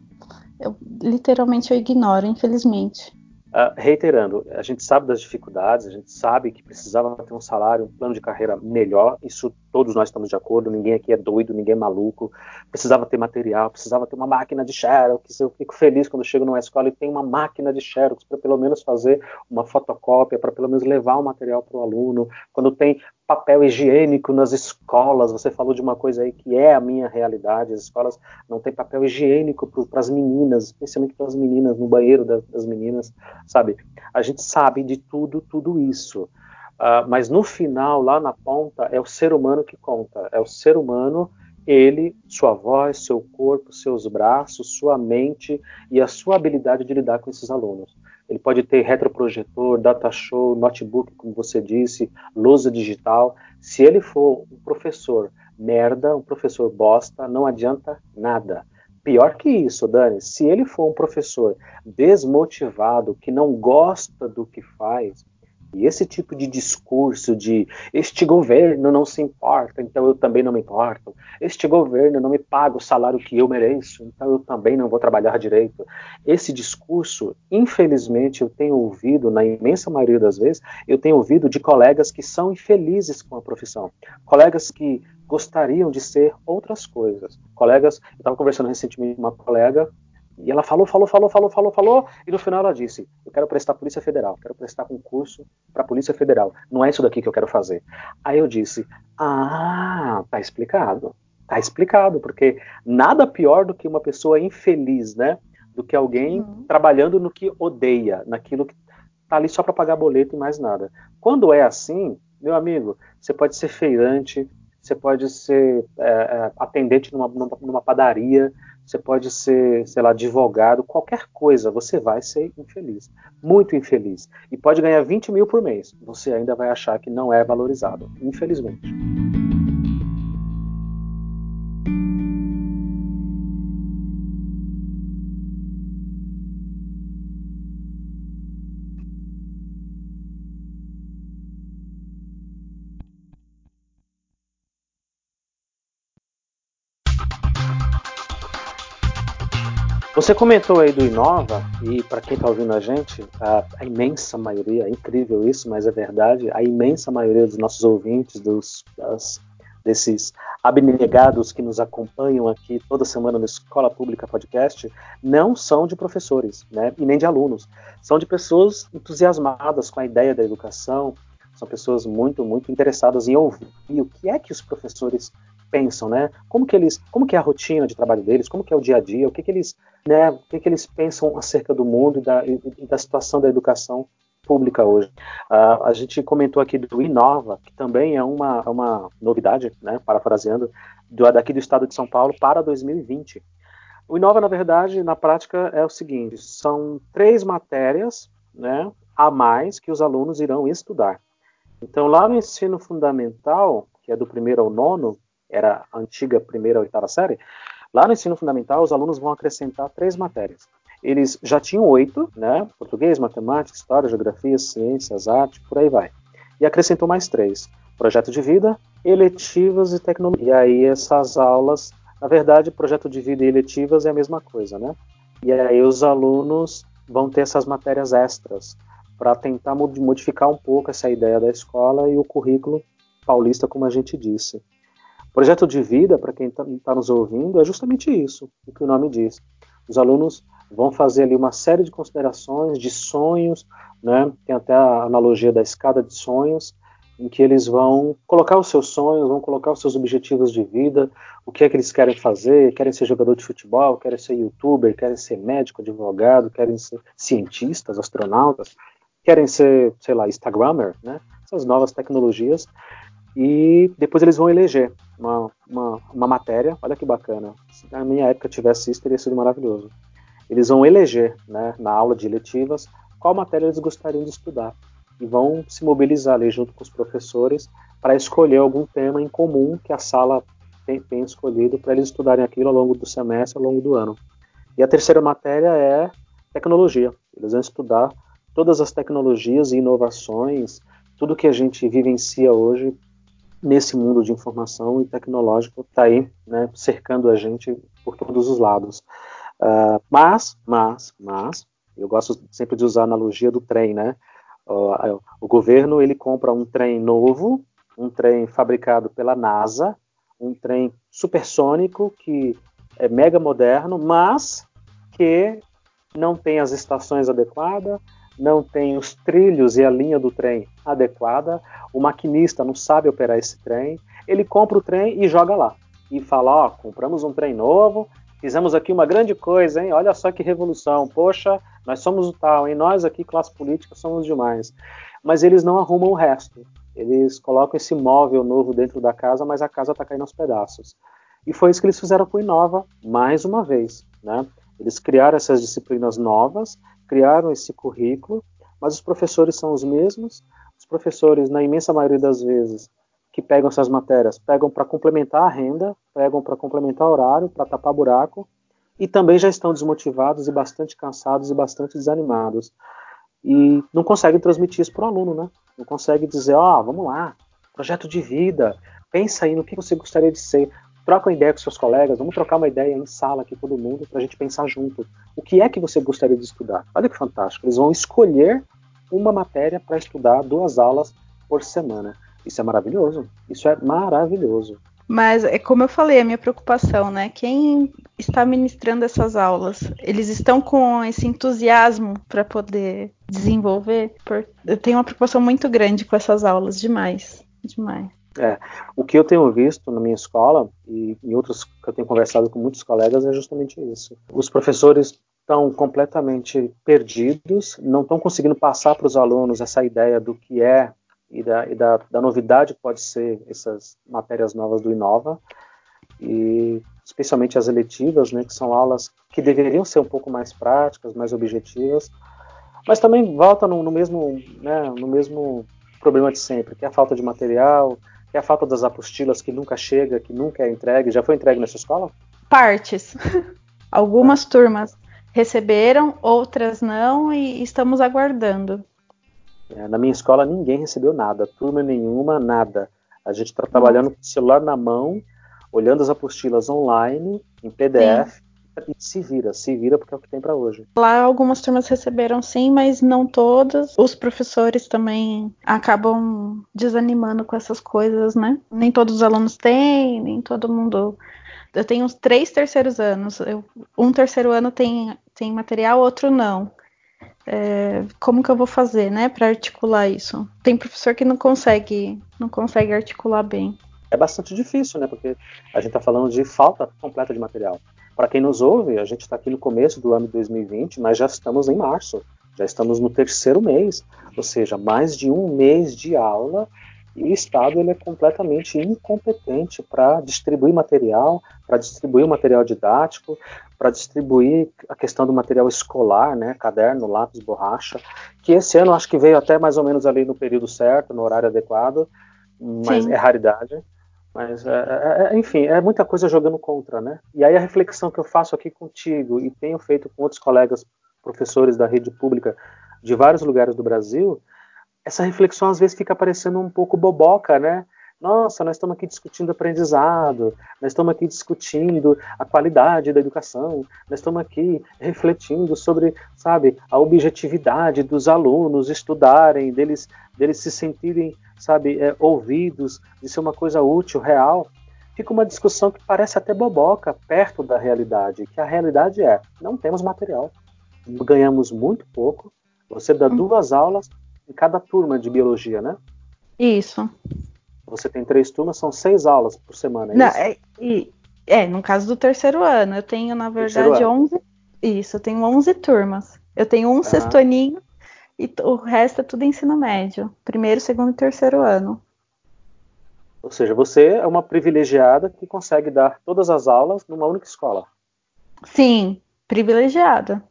eu literalmente eu ignoro, infelizmente. Uh, reiterando, a gente sabe das dificuldades, a gente sabe que precisava ter um salário, um plano de carreira melhor, isso todos nós estamos de acordo, ninguém aqui é doido, ninguém é maluco, precisava ter material, precisava ter uma máquina de xerox, eu fico feliz quando chego numa escola e tem uma máquina de xerox para pelo menos fazer uma fotocópia, para pelo menos levar o material para o aluno, quando tem papel higiênico nas escolas, você falou de uma coisa aí que é a minha realidade, as escolas não têm papel higiênico para as meninas, especialmente para as meninas, no banheiro das, das meninas, sabe? A gente sabe de tudo, tudo isso. Uh, mas no final, lá na ponta, é o ser humano que conta. É o ser humano, ele, sua voz, seu corpo, seus braços, sua mente e a sua habilidade de lidar com esses alunos. Ele pode ter retroprojetor, data show, notebook, como você disse, lousa digital. Se ele for um professor merda, um professor bosta, não adianta nada. Pior que isso, Dani, se ele for um professor desmotivado, que não gosta do que faz, e esse tipo de discurso de este governo não se importa, então eu também não me importo. Este governo não me paga o salário que eu mereço, então eu também não vou trabalhar direito. Esse discurso, infelizmente, eu tenho ouvido, na imensa maioria das vezes, eu tenho ouvido de colegas que são infelizes com a profissão. Colegas que gostariam de ser outras coisas. Colegas, eu estava conversando recentemente com uma colega e ela falou, falou, falou, falou, falou, falou, e no final ela disse: Eu quero prestar Polícia Federal, quero prestar concurso para Polícia Federal. Não é isso daqui que eu quero fazer. Aí eu disse: Ah, tá explicado. Tá explicado, porque nada pior do que uma pessoa infeliz, né? Do que alguém uhum. trabalhando no que odeia, naquilo que tá ali só para pagar boleto e mais nada. Quando é assim, meu amigo, você pode ser feirante, você pode ser é, é, atendente numa, numa, padaria, você pode ser, sei lá, advogado, qualquer coisa, você vai ser infeliz, muito infeliz. E pode ganhar 20 mil por mês, você ainda vai achar que não é valorizado, infelizmente. Você comentou aí do Inova, e para quem está ouvindo a gente, a, a, imensa maioria, é incrível isso, mas é verdade, a imensa maioria dos nossos ouvintes, dos, das, desses abnegados que nos acompanham aqui toda semana no Escola Pública Podcast, não são de professores, né, e nem de alunos. São de pessoas entusiasmadas com a ideia da educação, são pessoas muito, muito interessadas em ouvir o que é que os professores pensam, né? Como que eles, como que é a rotina de trabalho deles, como que é o dia a dia, o que que eles, né, o que que eles pensam acerca do mundo e da, e, e da situação da educação pública hoje. Uh, a gente comentou aqui do Inova, que também é uma, uma novidade, né, parafraseando, do, daqui do estado de São Paulo para 2020. O Inova, na verdade, na prática é o seguinte: são três matérias né, a mais que os alunos irão estudar. Então, lá no ensino fundamental, que é do primeiro ao nono, era a antiga primeira oitava série, lá no ensino fundamental os alunos vão acrescentar três matérias. Eles já tinham oito, né? Português, matemática, história, geografia, ciências, arte, por aí vai. E acrescentou mais três: projeto de vida, eletivas e tecnologia. E aí essas aulas, na verdade, projeto de vida e eletivas é a mesma coisa, né? E aí os alunos vão ter essas matérias extras para tentar modificar um pouco essa ideia da escola e o currículo paulista, como a gente disse. Projeto de vida, para quem está tá nos ouvindo, é justamente isso, o que o nome diz. Os alunos vão fazer ali uma série de considerações, de sonhos, né? tem até a analogia da escada de sonhos, em que eles vão colocar os seus sonhos, vão colocar os seus objetivos de vida, o que é que eles querem fazer, querem ser jogador de futebol, querem ser youtuber, querem ser médico, advogado, querem ser cientistas, astronautas, querem ser, sei lá, instagrammer, né? Essas novas tecnologias e depois eles vão eleger uma, uma, uma, matéria. Olha que bacana. Se na minha época tivesse isso, teria sido maravilhoso. Eles vão eleger, né, na aula de eletivas, qual matéria eles gostariam de estudar. E vão se mobilizar ali junto com os professores para escolher algum tema em comum que a sala tem, tem escolhido para eles estudarem aquilo ao longo do semestre, ao longo do ano. E a terceira matéria é tecnologia. Eles vão estudar todas as tecnologias e inovações, tudo que a gente vivencia hoje nesse mundo de informação e tecnológico está aí, né, cercando a gente por todos os lados. Uh, mas, mas, mas, eu gosto sempre de usar a analogia do trem, né? Uh, o governo ele compra um trem novo um trem fabricado pela NASA, um trem supersônico que é mega moderno, mas que não tem as estações adequadas, não tem os trilhos e a linha do trem adequada, o maquinista não sabe operar esse trem, ele compra o trem e joga lá. E fala, ó, oh, compramos um trem novo, fizemos aqui uma grande coisa, hein? Olha só que revolução. Poxa, nós somos o tal, hein? Nós aqui, classe política, somos demais. Mas eles não arrumam o resto. Eles colocam esse móvel novo dentro da casa, mas a casa está caindo aos pedaços. E foi isso que eles fizeram com o Inova, mais uma vez. Né? Eles criaram essas disciplinas novas, criaram esse currículo, mas os professores são os mesmos. Os professores, na imensa maioria das vezes, que pegam essas matérias, pegam para complementar a renda, pegam para complementar o horário, para tapar buraco, e também já estão desmotivados e bastante cansados e bastante desanimados. E não conseguem transmitir isso para o aluno, né? Não conseguem dizer, ó, oh, vamos lá, projeto de vida, pensa aí no que você gostaria de ser troca uma ideia com seus colegas, vamos trocar uma ideia em sala aqui todo mundo para a gente pensar junto. O que é que você gostaria de estudar? Olha que fantástico. Eles vão escolher uma matéria para estudar duas aulas por semana. Isso é maravilhoso. Isso é maravilhoso. Mas é como eu falei, a minha preocupação, né? Quem está ministrando essas aulas, eles estão com esse entusiasmo para poder desenvolver? Eu tenho uma preocupação muito grande com essas aulas, demais, demais. É, o que eu tenho visto na minha escola e em outros que eu tenho conversado com muitos colegas é justamente isso. Os professores estão completamente perdidos, não estão conseguindo passar para os alunos essa ideia do que é e da, e da, da novidade que pode ser essas matérias novas do Inova e especialmente as eletivas, né, que são aulas que deveriam ser um pouco mais práticas, mais objetivas, mas também volta no, no mesmo, né, no mesmo problema de sempre, que é a falta de material, é a falta das apostilas que nunca chega, que nunca é entregue. Já foi entregue nessa escola? Partes. Algumas turmas receberam, outras não, e estamos aguardando. É, na minha escola ninguém recebeu nada, turma nenhuma, nada. A gente está trabalhando com o celular na mão, olhando as apostilas online, em PDF, Sim se vira, se vira porque é o que tem para hoje. Lá algumas turmas receberam sim, mas não todas. Os professores também acabam desanimando com essas coisas, né? Nem todos os alunos têm, nem todo mundo. Eu tenho três terceiros anos. Eu, um terceiro ano tem, tem material, outro não. É, como que eu vou fazer, né, para articular isso? Tem professor que não consegue, não consegue articular bem. É bastante difícil, né, porque a gente está falando de falta completa de material. Para quem nos ouve, a gente está aqui no começo do ano 2020, mas já estamos em março, já estamos no terceiro mês, ou seja, mais de um mês de aula e o Estado ele é completamente incompetente para distribuir material, para distribuir o material didático, para distribuir a questão do material escolar, né, caderno, lápis, borracha, que esse ano acho que veio até mais ou menos ali no período certo, no horário adequado, mas Sim. é raridade. Mas, é, é, é, enfim, é muita coisa jogando contra, né? E aí a reflexão que eu faço aqui contigo e tenho feito com outros colegas professores da rede pública de vários lugares do Brasil, essa reflexão às vezes fica parecendo um pouco boboca, né? Nossa, nós estamos aqui discutindo aprendizado, nós estamos aqui discutindo a qualidade da educação, nós estamos aqui refletindo sobre, sabe, a objetividade dos alunos estudarem, deles, deles se sentirem sabe, é, ouvidos, de ser uma coisa útil, real, fica uma discussão que parece até boboca perto da realidade, que a realidade é, não temos material, ganhamos muito pouco, você dá hum. duas aulas em cada turma de biologia, né? Isso. Você tem três turmas, são seis aulas por semana, é não, isso? É, é, no caso do terceiro ano, eu tenho, na verdade, onze. Isso, eu tenho onze turmas. Eu tenho um ah. sexto aninho e o resto é tudo ensino médio, primeiro, segundo e terceiro ano. Ou seja, você é uma privilegiada que consegue dar todas as aulas numa única escola. Sim, privilegiada.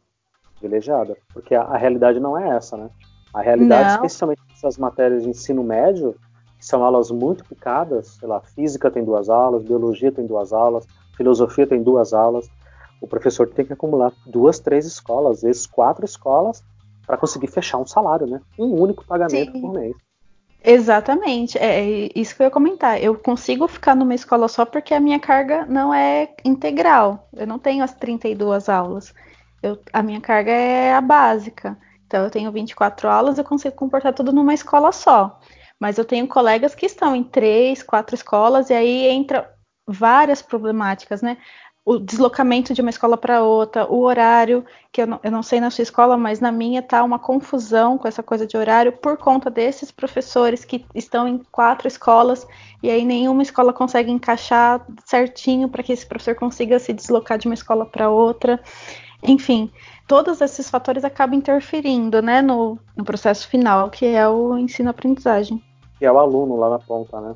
Privilegiada, porque a, a realidade não é essa, né? A realidade, não. especialmente essas matérias de ensino médio, que são aulas muito picadas, sei lá, física tem duas aulas, biologia tem duas aulas, filosofia tem duas aulas. O professor tem que acumular duas, três escolas, às vezes quatro escolas, para conseguir fechar um salário, né? Um único pagamento Sim. por mês. Exatamente, é, é isso que eu ia comentar. Eu consigo ficar numa escola só porque a minha carga não é integral. Eu não tenho as 32 aulas. Eu, a minha carga é a básica. Então eu tenho 24 aulas, eu consigo comportar tudo numa escola só. Mas eu tenho colegas que estão em três, quatro escolas e aí entra várias problemáticas, né? O deslocamento de uma escola para outra, o horário, que eu não, eu não, sei na sua escola, mas na minha tá uma confusão com essa coisa de horário por conta desses professores que estão em quatro escolas e aí nenhuma escola consegue encaixar certinho para que esse professor consiga se deslocar de uma escola para outra. Enfim, todos esses fatores acabam interferindo né, no, no processo final, que é o ensino-aprendizagem. Que é o aluno lá na ponta, né?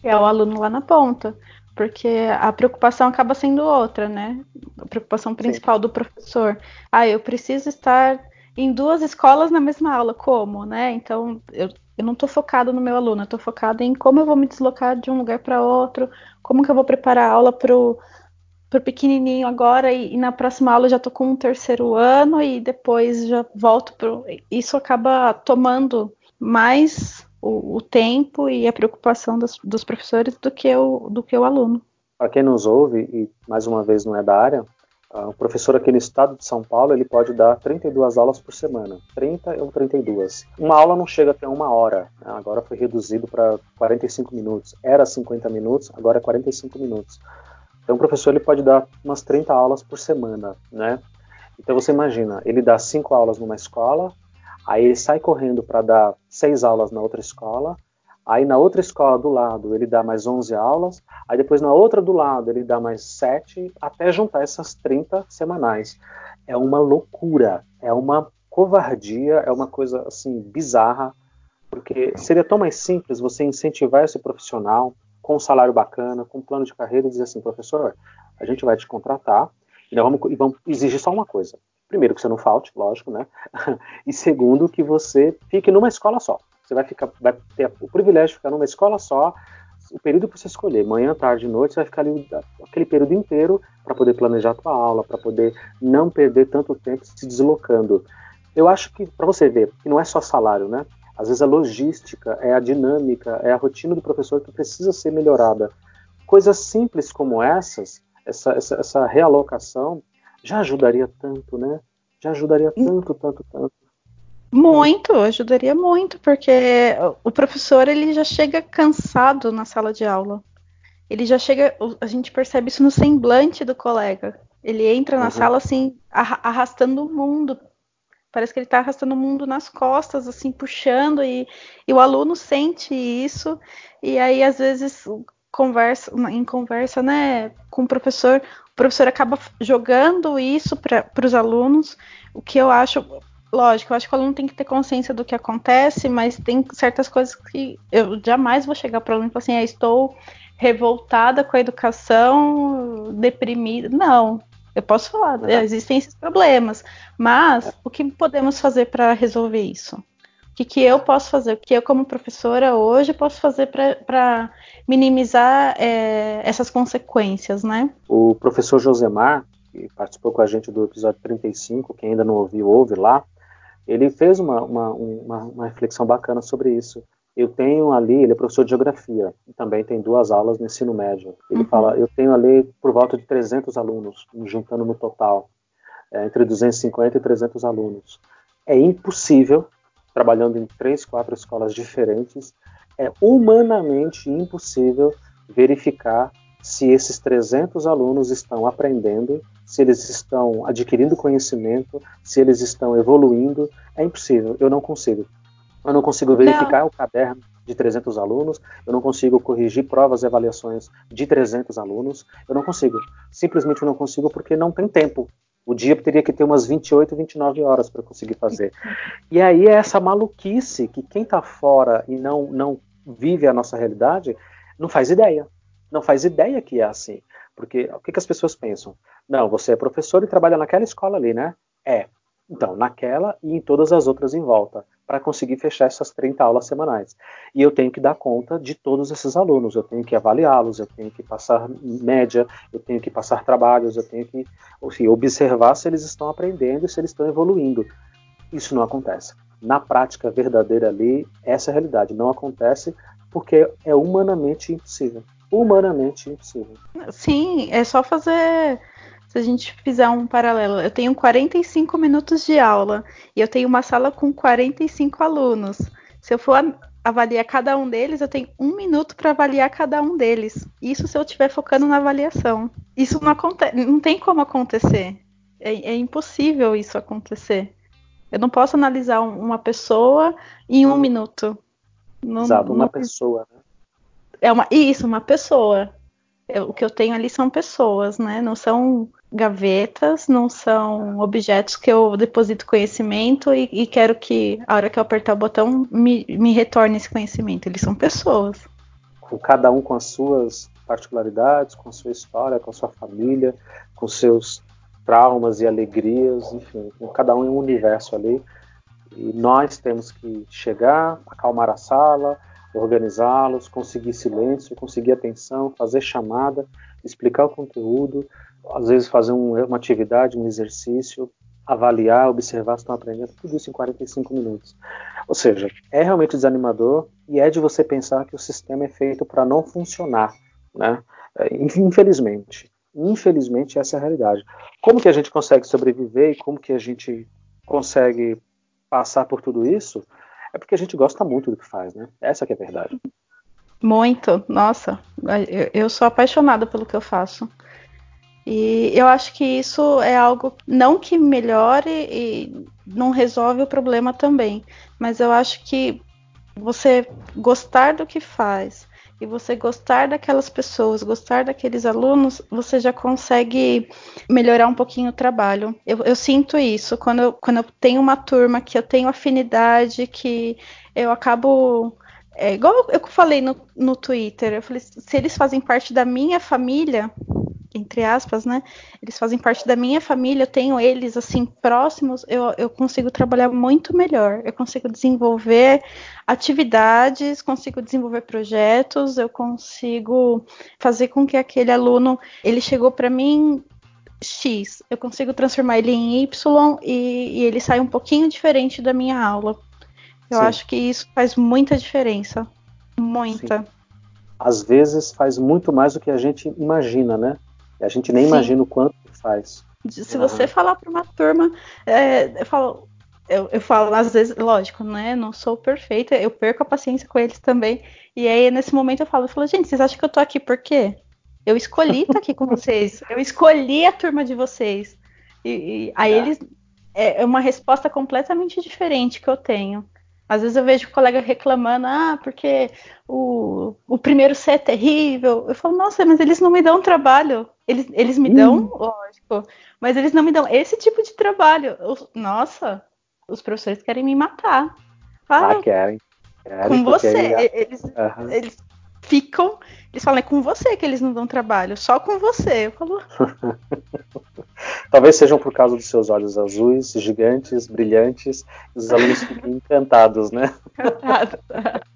Que é o aluno lá na ponta porque a preocupação acaba sendo outra, né? A preocupação principal Sim. do professor. Ah, eu preciso estar em duas escolas na mesma aula, como, né? Então, eu, eu não estou focado no meu aluno, eu estou focado em como eu vou me deslocar de um lugar para outro, como que eu vou preparar a aula para o pequenininho agora e, e, na próxima aula já estou com um terceiro ano e depois já volto para. Isso acaba tomando mais o, o tempo e a preocupação dos, dos, professores do que o, do que o aluno. Para quem nos ouve, e mais uma vez não é da área, o professor aqui no estado de São Paulo, ele pode dar 32 aulas por semana, 30 ou 32. Uma aula não chega até uma hora, né? agora foi reduzido para 45 minutos. Era 50 minutos, agora é 45 minutos. Então o professor ele pode dar umas 30 aulas por semana, né? Então você imagina, ele dá 5 aulas numa escola, Aí ele sai correndo para dar seis aulas na outra escola. Aí na outra escola do lado ele dá mais 11 aulas. Aí depois na outra do lado ele dá mais sete, até juntar essas 30 semanais. É uma loucura, é uma covardia, é uma coisa assim bizarra, porque seria tão mais simples você incentivar esse profissional com um salário bacana, com um plano de carreira e dizer assim, professor, a gente vai te contratar e, vamos, e vamos exigir só uma coisa primeiro que você não falte, lógico, né? e segundo que você fique numa escola só. Você vai ficar, vai ter o privilégio de ficar numa escola só, o período para você escolher, manhã, tarde, noite, você vai ficar ali aquele período inteiro para poder planejar a tua aula, para poder não perder tanto tempo se deslocando. Eu acho que para você ver que não é só salário, né? Às vezes a logística, é a dinâmica, é a rotina do professor que precisa ser melhorada. Coisas simples como essas, essa, essa, essa realocação, já ajudaria tanto, né? Já ajudaria tanto, tanto, tanto. Muito, ajudaria muito, porque o professor ele já chega cansado na sala de aula. Ele já chega, a gente percebe isso no semblante do colega. Ele entra na uhum. sala assim, arrastando o mundo. Parece que ele está arrastando o mundo nas costas, assim, puxando, e, e o aluno sente isso, e aí às vezes conversa, em conversa, né, com o professor, professor acaba jogando isso para os alunos, o que eu acho, lógico, eu acho que o aluno tem que ter consciência do que acontece, mas tem certas coisas que eu jamais vou chegar para o aluno e falar assim, ah, estou revoltada com a educação, deprimida. Não, eu posso falar, existem esses problemas, mas o que podemos fazer para resolver isso? Que, que eu posso fazer, o que eu, como professora, hoje posso fazer para minimizar é, essas consequências, né? O professor Josemar, que participou com a gente do episódio 35, quem ainda não ouviu, ouve lá, ele fez uma, uma, uma, uma reflexão bacana sobre isso. Eu tenho ali, ele é professor de geografia, e também tem duas aulas no ensino médio. Ele uhum. fala, eu tenho ali por volta de 300 alunos, juntando no total, é, entre 250 e 300 alunos. É impossível trabalhando em três, quatro escolas diferentes, é humanamente impossível verificar se esses 300 alunos estão aprendendo, se eles estão adquirindo conhecimento, se eles estão evoluindo. É impossível, eu não consigo. Eu não consigo verificar não. o caderno de 300 alunos, eu não consigo corrigir provas e avaliações de 300 alunos, eu não consigo. Simplesmente eu não consigo porque não tem tempo. O dia teria que ter umas 28, 29 horas para conseguir fazer. E aí é essa maluquice que quem está fora e não, não vive a nossa realidade não faz ideia. Não faz ideia que é assim. Porque o que, que as pessoas pensam? Não, você é professor e trabalha naquela escola ali, né? É. Então, naquela e em todas as outras em volta para conseguir fechar essas 30 aulas semanais. E eu tenho que dar conta de todos esses alunos, eu tenho que avaliá-los, eu tenho que passar média, eu tenho que passar trabalhos, eu tenho que enfim, observar se eles estão aprendendo e se eles estão evoluindo. Isso não acontece. Na prática verdadeira ali, essa é a realidade. Não acontece porque é humanamente impossível. Humanamente impossível. Sim, é só fazer se a gente fizer um paralelo, eu tenho 45 minutos de aula e eu tenho uma sala com 45 alunos. Se eu for avaliar cada um deles, eu tenho um minuto para avaliar cada um deles. Isso se eu estiver focando na avaliação. Isso não acontece, não tem como acontecer. É, é impossível isso acontecer. Eu não posso analisar uma pessoa em um minuto. Não, Exato, uma não... pessoa. Né? É uma, isso, uma pessoa. Eu, o que eu tenho ali são pessoas, né? Não são gavetas, não são objetos que eu deposito conhecimento e, e quero que, a hora que eu apertar o botão, me, me retorne esse conhecimento. Eles são pessoas. Com cada um com as suas particularidades, com a sua história, com a sua família, com seus traumas e alegrias, enfim, com cada um em um universo ali. E nós temos que chegar, acalmar a sala, organizá-los, conseguir silêncio, conseguir atenção, fazer chamada, explicar o conteúdo, às vezes fazer um, uma atividade, um exercício, avaliar, observar se estão aprendendo, tudo isso em 45 minutos. Ou seja, é realmente desanimador e é de você pensar que o sistema é feito para não funcionar, né? É, infelizmente. Infelizmente, essa é a realidade. Como que a gente consegue sobreviver e como que a gente consegue passar por tudo isso? É porque a gente gosta muito do que faz, né? Essa que é a verdade. Muito, nossa, eu, sou apaixonada pelo que eu faço. E eu acho que isso é algo não que melhore e não resolve o problema também, mas eu acho que você gostar do que faz e você gostar daquelas pessoas, gostar daqueles alunos, você já consegue melhorar um pouquinho o trabalho. Eu, eu sinto isso quando eu, quando eu tenho uma turma que eu tenho afinidade, que eu acabo é, igual eu falei no, no Twitter, eu falei, se eles fazem parte da minha família, entre aspas, né? Eles fazem parte da minha família, eu tenho eles assim próximos, eu, eu consigo trabalhar muito melhor. Eu consigo desenvolver atividades, consigo desenvolver projetos, eu consigo fazer com que aquele aluno ele chegou para mim X, eu consigo transformar ele em Y e, e ele sai um pouquinho diferente da minha aula. Eu Sim. acho que isso faz muita diferença. Muita. Sim. Às vezes faz muito mais do que a gente imagina, né? A gente nem Sim. imagina o quanto faz. Se uhum. você falar para uma turma, é, eu falo, eu, eu, falo, às vezes, lógico, né? Não sou perfeita, eu perco a paciência com eles também. E aí, nesse momento, eu falo, eu falo, gente, vocês acham que eu tô aqui por quê? Eu escolhi estar aqui com vocês. Eu escolhi a turma de vocês. E, e aí é. eles. É, é uma resposta completamente diferente que eu tenho. Às vezes eu vejo o colega reclamando, ah, porque o, o primeiro C é terrível. Eu falo, nossa, mas eles não me dão trabalho. Eles, eles me dão, hum. lógico, mas eles não me dão esse tipo de trabalho. Eu, nossa, os professores querem me matar. Ah, ah querem. querem. Com você. Eles, uhum. eles ficam. Eles falam, é com você que eles não dão trabalho, só com você. Eu falo. Talvez sejam por causa dos seus olhos azuis, gigantes, brilhantes, e os alunos fiquem encantados, né? Encantados.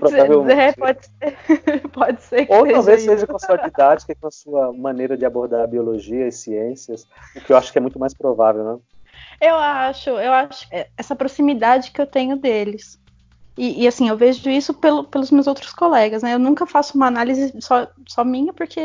Provavelmente. É, pode ser, pode ser Ou talvez seja com a sua didática e com a sua maneira de abordar a biologia e ciências, o que eu acho que é muito mais provável, né? Eu acho, eu acho essa proximidade que eu tenho deles. E, e, assim, eu vejo isso pelo, pelos meus outros colegas, né? Eu nunca faço uma análise só, só minha, porque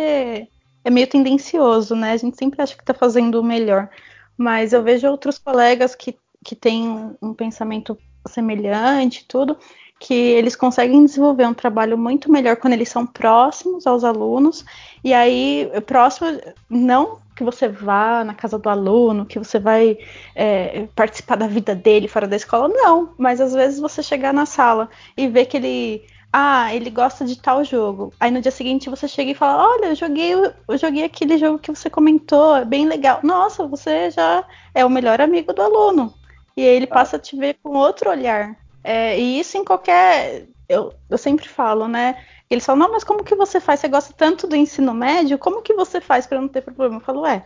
é meio tendencioso, né? A gente sempre acha que está fazendo o melhor. Mas eu vejo outros colegas que, que têm um, um pensamento semelhante tudo, que eles conseguem desenvolver um trabalho muito melhor quando eles são próximos aos alunos. E aí, próximo, não que você vá na casa do aluno, que você vai é, participar da vida dele fora da escola, não. Mas às vezes você chegar na sala e ver que ele ah, ele gosta de tal jogo. Aí no dia seguinte você chega e fala: Olha, eu joguei, eu joguei aquele jogo que você comentou, é bem legal. Nossa, você já é o melhor amigo do aluno. E aí ele ah. passa a te ver com outro olhar. É, e isso em qualquer. Eu, eu sempre falo, né? Eles falam: Não, mas como que você faz? Você gosta tanto do ensino médio? Como que você faz para não ter problema? Eu falo: É,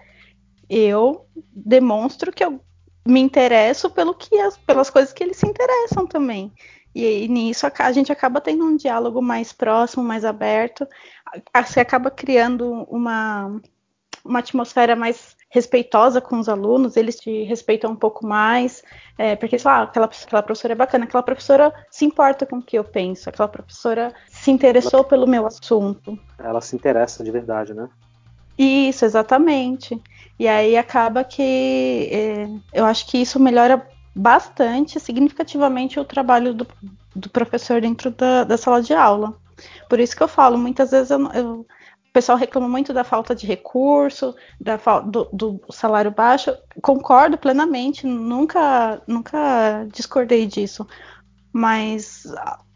eu demonstro que eu me interesso pelo que as, pelas coisas que eles se interessam também. E, e nisso a, a, gente acaba tendo um diálogo mais próximo, mais aberto. Você acaba criando uma, uma atmosfera mais respeitosa com os alunos, eles te respeitam um pouco mais, é, porque ah, aquela, aquela professora é bacana, aquela professora se importa com o que eu penso, aquela professora se interessou ela, pelo meu assunto. Ela se interessa de verdade, né? Isso, exatamente. E aí acaba que é, eu acho que isso melhora bastante, significativamente, o trabalho do, do professor dentro da, da, sala de aula. Por isso que eu falo, muitas vezes eu, eu, o pessoal reclama muito da falta de recurso, da, do, do, salário baixo. Concordo plenamente, nunca, nunca discordei disso. Mas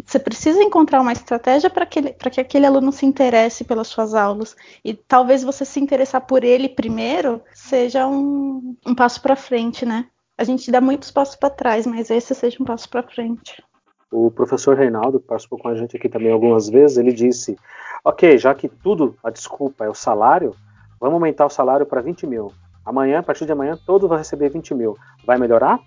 você precisa encontrar uma estratégia para que, que aquele aluno se interesse pelas suas aulas. E talvez você se interessar por ele primeiro seja um, um passo para frente, né? A gente dá muitos passos para trás, mas esse seja um passo para frente. O professor Reinaldo, que participou com a gente aqui também algumas vezes, ele disse: Ok, já que tudo, a desculpa é o salário, vamos aumentar o salário para 20 mil. Amanhã, a partir de amanhã, todo vai receber 20 mil. Vai melhorar?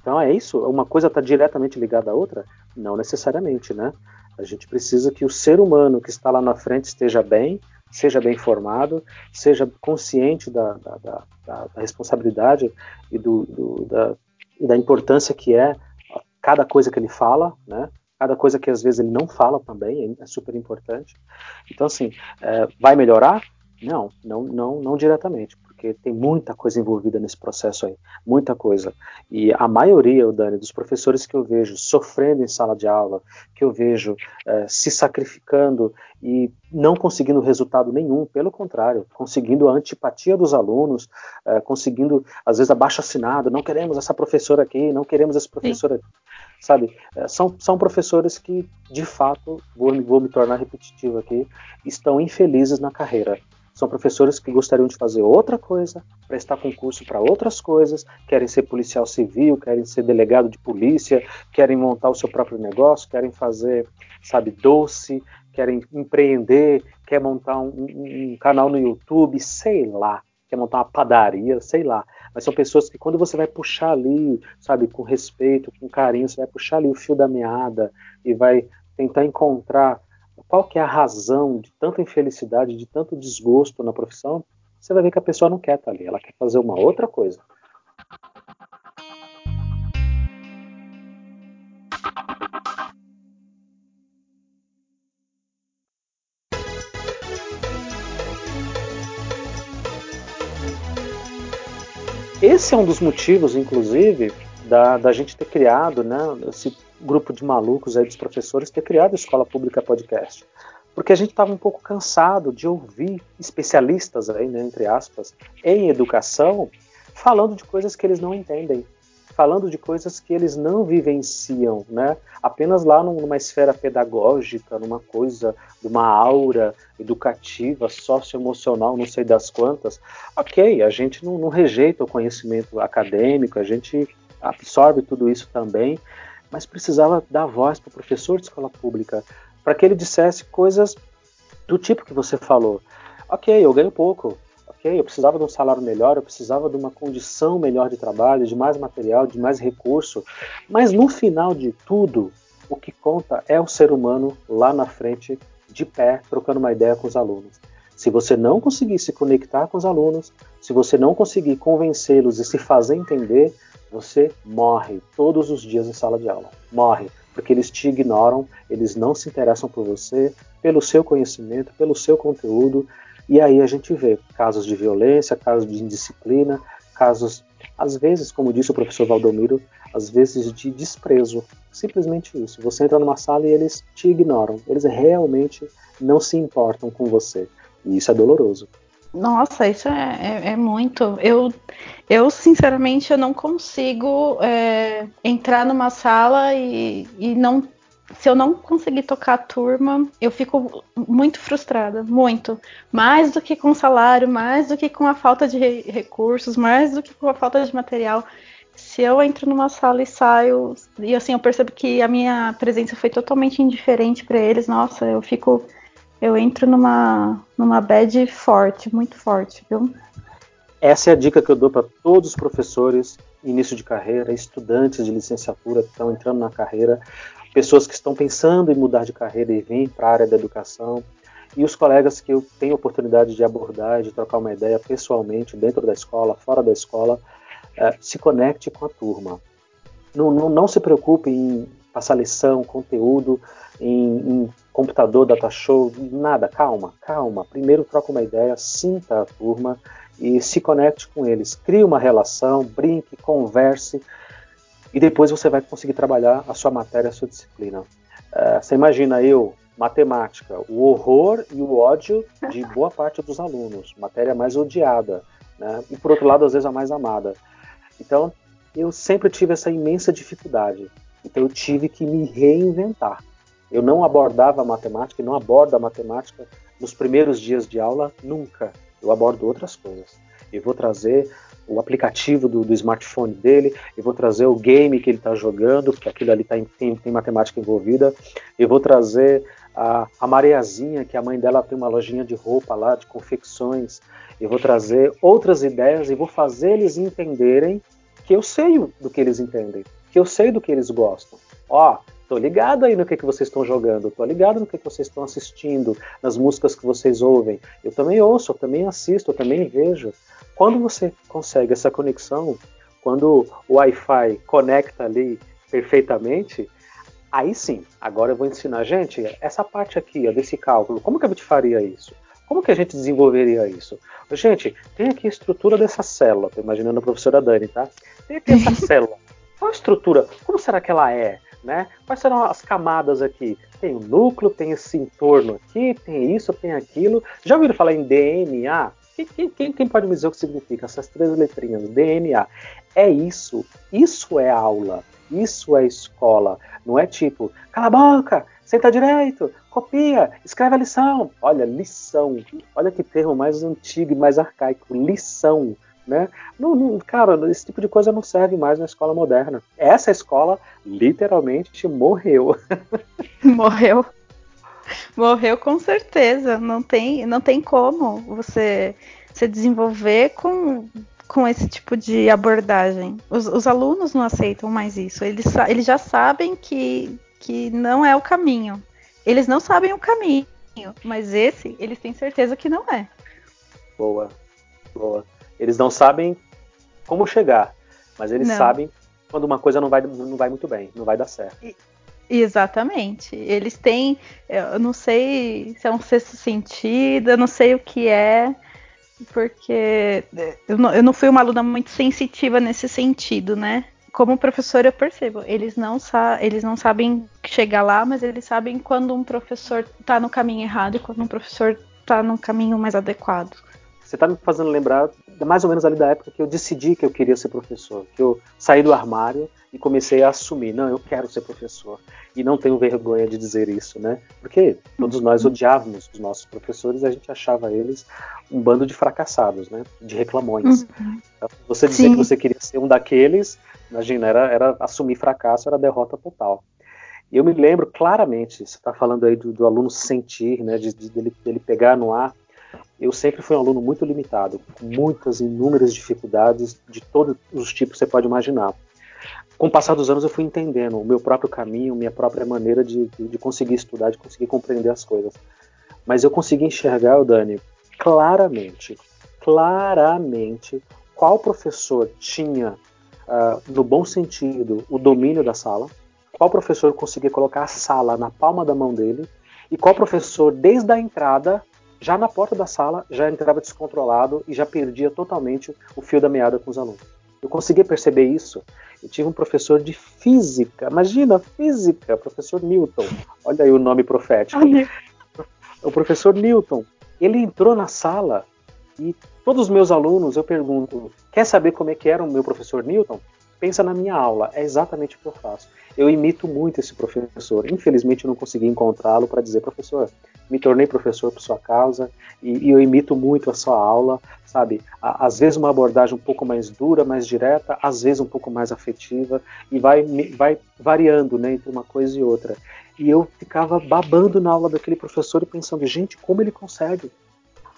Então é isso? Uma coisa está diretamente ligada à outra? Não necessariamente, né? A gente precisa que o ser humano que está lá na frente esteja bem, seja bem formado, seja consciente da, da, da, da responsabilidade e, do, do, da, e da importância que é cada coisa que ele fala, né? Cada coisa que às vezes ele não fala também é super importante. Então, assim, é, vai melhorar? Não, não, não, não diretamente, porque tem muita coisa envolvida nesse processo aí, muita coisa. E a maioria, o Dani, dos professores que eu vejo sofrendo em sala de aula, que eu vejo é, se sacrificando e não conseguindo resultado nenhum, pelo contrário, conseguindo a antipatia dos alunos, é, conseguindo, às vezes, abaixo assinado, não queremos essa professora aqui, não queremos esse professor aqui, sabe? É, são, são professores que, de fato, vou, vou me tornar repetitivo aqui, estão infelizes na carreira são professores que gostariam de fazer outra coisa, prestar concurso para outras coisas, querem ser policial civil, querem ser delegado de polícia, querem montar o seu próprio negócio, querem fazer, sabe, doce, querem empreender, quer montar um, um, um canal no YouTube, sei lá, quer montar uma padaria, sei lá. Mas são pessoas que quando você vai puxar ali, sabe, com respeito, com carinho, você vai puxar ali o fio da meada e vai tentar encontrar qual que é a razão de tanta infelicidade, de tanto desgosto na profissão, você vai ver que a pessoa não quer estar ali, ela quer fazer uma outra coisa. Esse é um dos motivos, inclusive, da, da gente ter criado né, esse grupo de malucos aí dos professores ter criado a Escola Pública Podcast. Porque a gente estava um pouco cansado de ouvir especialistas aí, né, entre aspas, em educação, falando de coisas que eles não entendem, falando de coisas que eles não vivenciam, né? Apenas lá numa esfera pedagógica, numa coisa, numa aura educativa, socioemocional, não sei das quantas. Ok, a gente não, não rejeita o conhecimento acadêmico, a gente absorve tudo isso também, mas precisava dar voz para o professor de escola pública, para que ele dissesse coisas do tipo que você falou. Ok, eu ganho pouco. Ok, eu precisava de um salário melhor, eu precisava de uma condição melhor de trabalho, de mais material, de mais recurso. Mas no final de tudo, o que conta é o ser humano lá na frente, de pé, trocando uma ideia com os alunos. Se você não conseguir se conectar com os alunos, se você não conseguir convencê-los e se fazer entender, você morre todos os dias em sala de aula. Morre, porque eles te ignoram, eles não se interessam por você, pelo seu conhecimento, pelo seu conteúdo. E aí a gente vê casos de violência, casos de indisciplina, casos, às vezes, como disse o professor Valdomiro, às vezes de desprezo. Simplesmente isso. Você entra numa sala e eles te ignoram. Eles realmente não se importam com você. E isso é doloroso. Nossa, isso é, é, é, muito. Eu, eu, sinceramente, eu não consigo é, entrar numa sala e, e não. Se eu não conseguir tocar a turma, eu fico muito frustrada, muito. Mais do que com salário, mais do que com a falta de re recursos, mais do que com a falta de material. Se eu entro numa sala e saio, e assim, eu percebo que a minha presença foi totalmente indiferente para eles, nossa, eu fico eu entro numa, numa bad forte, muito forte, viu? Essa é a dica que eu dou para todos os professores, início de carreira, estudantes de licenciatura que estão entrando na carreira, pessoas que estão pensando em mudar de carreira e vir para a área da educação, e os colegas que eu tenho oportunidade de abordar, de trocar uma ideia pessoalmente, dentro da escola, fora da escola, é, se conecte com a turma. Não, não, não se preocupe em passar lição, conteúdo, em, em computador, data show, nada, calma, calma. Primeiro troca uma ideia, sinta a turma e se conecte com eles. Crie uma relação, brinque, converse. e depois você vai conseguir trabalhar a sua matéria, a sua disciplina. Uh, você imagina eu, matemática, o horror e o ódio de boa parte dos alunos, matéria mais odiada, né? e por outro lado, às vezes a mais amada. Então, eu sempre tive essa imensa dificuldade. Então, eu tive que me reinventar. Eu não abordava matemática e não abordo a matemática nos primeiros dias de aula, nunca. Eu abordo outras coisas. Eu vou trazer o aplicativo do, do, smartphone dele, eu vou trazer o game que ele está jogando, porque aquilo ali tá, tem, tem matemática envolvida, eu vou trazer a, a Mariazinha, que a mãe dela tem uma lojinha de roupa lá, de confecções, eu vou trazer outras ideias e vou fazer eles entenderem que eu sei do que eles entendem, que eu sei do que eles gostam. Ó, Tô ligado aí no que, que vocês estão jogando, tô ligado no que, que vocês estão assistindo, nas músicas que vocês ouvem. Eu também ouço, eu também assisto, eu também vejo. Quando você consegue essa conexão, quando o Wi-Fi conecta ali perfeitamente, aí sim, agora eu vou ensinar. Gente, essa parte aqui ó, desse cálculo, como que a gente faria isso? Como que a gente desenvolveria isso? Gente, tem aqui a estrutura dessa célula, tô imaginando a professora Dani, tá? Tem aqui essa célula. Qual a estrutura? Como será que ela é? Né? Quais serão as camadas aqui? Tem o núcleo, tem esse entorno aqui, tem isso, tem aquilo. Já ouviram falar em DNA? Quem, quem, quem, pode me dizer o que significa essas três letrinhas? DNA. É isso. Isso é aula. Isso é escola. Não é tipo, cala a boca, senta direito, copia, escreve a lição. Olha, lição. Olha que termo mais antigo e mais arcaico. Lição. Né? Não, não, cara, esse tipo de coisa não serve mais na escola moderna. Essa escola literalmente morreu. Morreu. Morreu com certeza. Não tem, não tem como você se desenvolver com, com esse tipo de abordagem. Os, os alunos não aceitam mais isso. Eles, eles já sabem que, que não é o caminho. Eles não sabem o caminho, mas esse eles têm certeza que não é. Boa, boa. Eles não sabem como chegar, mas eles não. sabem quando uma coisa não vai, não vai muito bem, não vai dar certo. E, exatamente. Eles têm, eu não sei se é um sexto sentido, eu não sei o que é, porque eu não, eu não fui uma aluna muito sensitiva nesse sentido, né? Como professor eu percebo, eles não, eles não sabem chegar lá, mas eles sabem quando um professor está no caminho errado e quando um professor está no caminho mais adequado. Você está me fazendo lembrar mais ou menos ali da época que eu decidi que eu queria ser professor, que eu saí do armário e comecei a assumir, não, eu quero ser professor. E não tenho vergonha de dizer isso, né? Porque todos nós odiávamos os nossos professores, a gente achava eles um bando de fracassados, né? De reclamões. Uhum. Então, você dizer Sim. que você queria ser um daqueles, imagina, era, era assumir fracasso, era derrota total. Eu me lembro claramente, você está falando aí do, do, aluno sentir, né, de, de, dele, dele pegar no ar eu sempre fui um aluno muito limitado, com muitas, inúmeras dificuldades de todos os tipos que você pode imaginar. Com o passar dos anos, eu fui entendendo o meu próprio caminho, minha própria maneira de, de, conseguir estudar, de conseguir compreender as coisas. Mas eu consegui enxergar, Dani, claramente, claramente, qual professor tinha, uh, no bom sentido, o domínio da sala, qual professor conseguia colocar a sala na palma da mão dele, e qual professor, desde a entrada, já na porta da sala, já entrava descontrolado e já perdia totalmente o fio da meada com os alunos. Eu conseguia perceber isso. Eu tive um professor de física, imagina, física, professor Newton. Olha aí o nome profético. o professor Newton. Ele entrou na sala e todos os meus alunos, eu pergunto, quer saber como é que era o meu professor Newton? Pensa na minha aula, é exatamente o que eu faço. Eu imito muito esse professor. Infelizmente, eu não consegui encontrá-lo para dizer, professor, me tornei professor por sua causa e, e, eu imito muito a sua aula, sabe? Às vezes uma abordagem um pouco mais dura, mais direta, às vezes um pouco mais afetiva e vai, vai variando, né, entre uma coisa e outra. E eu ficava babando na aula daquele professor e pensando, gente, como ele consegue?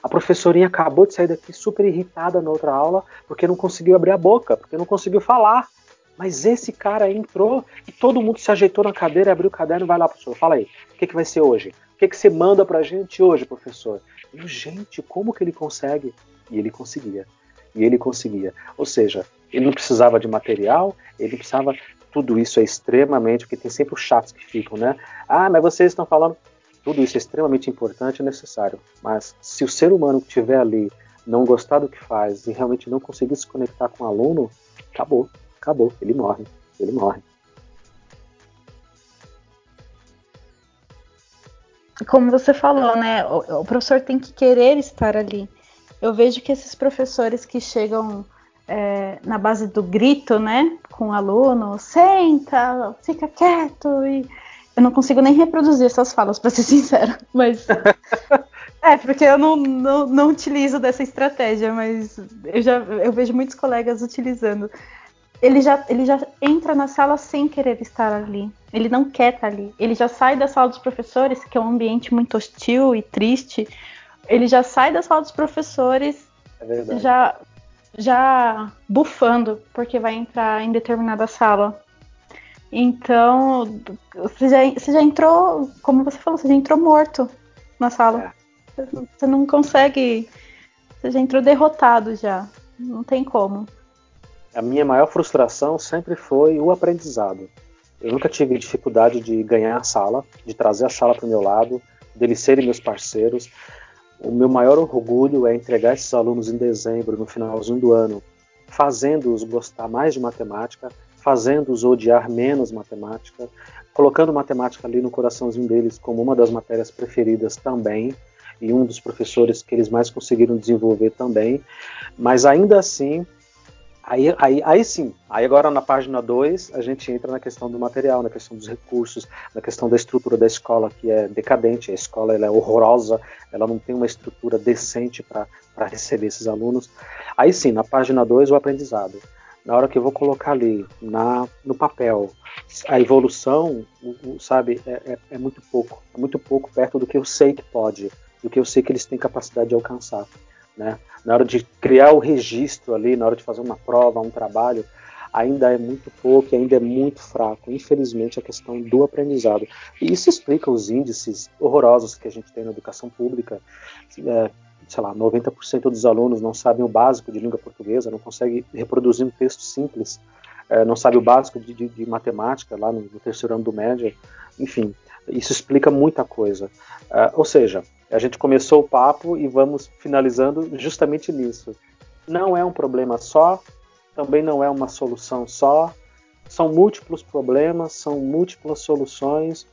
A professorinha acabou de sair daqui super irritada na outra aula porque não conseguiu abrir a boca, porque não conseguiu falar. Mas esse cara entrou e todo mundo se ajeitou na cadeira, abriu o caderno e vai lá, professor, fala aí, o que, que vai ser hoje? O que, que você manda pra gente hoje, professor? Eu, gente, como que ele consegue? E ele conseguia. E ele conseguia. Ou seja, ele não precisava de material, ele precisava. Tudo isso é extremamente, porque tem sempre os chatos que ficam, né? Ah, mas vocês estão falando. Tudo isso é extremamente importante e necessário. Mas se o ser humano que estiver ali não gostar do que faz e realmente não conseguir se conectar com o aluno, acabou, acabou, ele morre. ele morre. Como você falou, né? O, professor tem que querer estar ali. Eu vejo que esses professores que chegam é, na base do grito, né, com o aluno, senta, fica quieto e eu não consigo nem reproduzir essas falas, para ser sincera, mas é porque eu não, não, não, utilizo dessa estratégia, mas eu já eu vejo muitos colegas utilizando. Ele já, ele já entra na sala sem querer estar ali. Ele não quer estar ali. Ele já sai da sala dos professores, que é um ambiente muito hostil e triste. Ele já sai da sala dos professores é já já bufando, porque vai entrar em determinada sala. Então, você já, você já entrou, como você falou, você já entrou morto na sala. É. Você não consegue. Você já entrou derrotado já. Não tem como. A minha maior frustração sempre foi o aprendizado. Eu nunca tive dificuldade de ganhar a sala, de trazer a sala para o meu lado, deles serem meus parceiros. O meu maior orgulho é entregar esses alunos em dezembro, no finalzinho do ano, fazendo-os gostar mais de matemática, fazendo-os odiar menos matemática, colocando matemática ali no coraçãozinho deles como uma das matérias preferidas também, e um dos professores que eles mais conseguiram desenvolver também, mas ainda assim Aí, aí, aí sim, aí agora na página 2 a gente entra na questão do material, na questão dos recursos, na questão da estrutura da escola que é decadente, a escola ela é horrorosa, ela não tem uma estrutura decente para receber esses alunos. Aí sim, na página 2 o aprendizado. Na hora que eu vou colocar ali na, no papel a evolução, sabe, é, é, é muito pouco, é muito pouco perto do que eu sei que pode, do que eu sei que eles têm capacidade de alcançar. Né? Na hora de criar o registro ali, na hora de fazer uma prova, um trabalho, ainda é muito pouco, ainda é muito fraco, infelizmente, a questão do aprendizado. E isso explica os índices horrorosos que a gente tem na educação pública. É, sei lá, 90% dos alunos não sabem o básico de língua portuguesa, não conseguem reproduzir um texto simples, é, não sabe o básico de, de, de matemática lá no, no, terceiro ano do média. Enfim, isso explica muita coisa. Uh, ou seja, a gente começou o papo e vamos finalizando justamente nisso. Não é um problema só, também não é uma solução só, são múltiplos problemas, são múltiplas soluções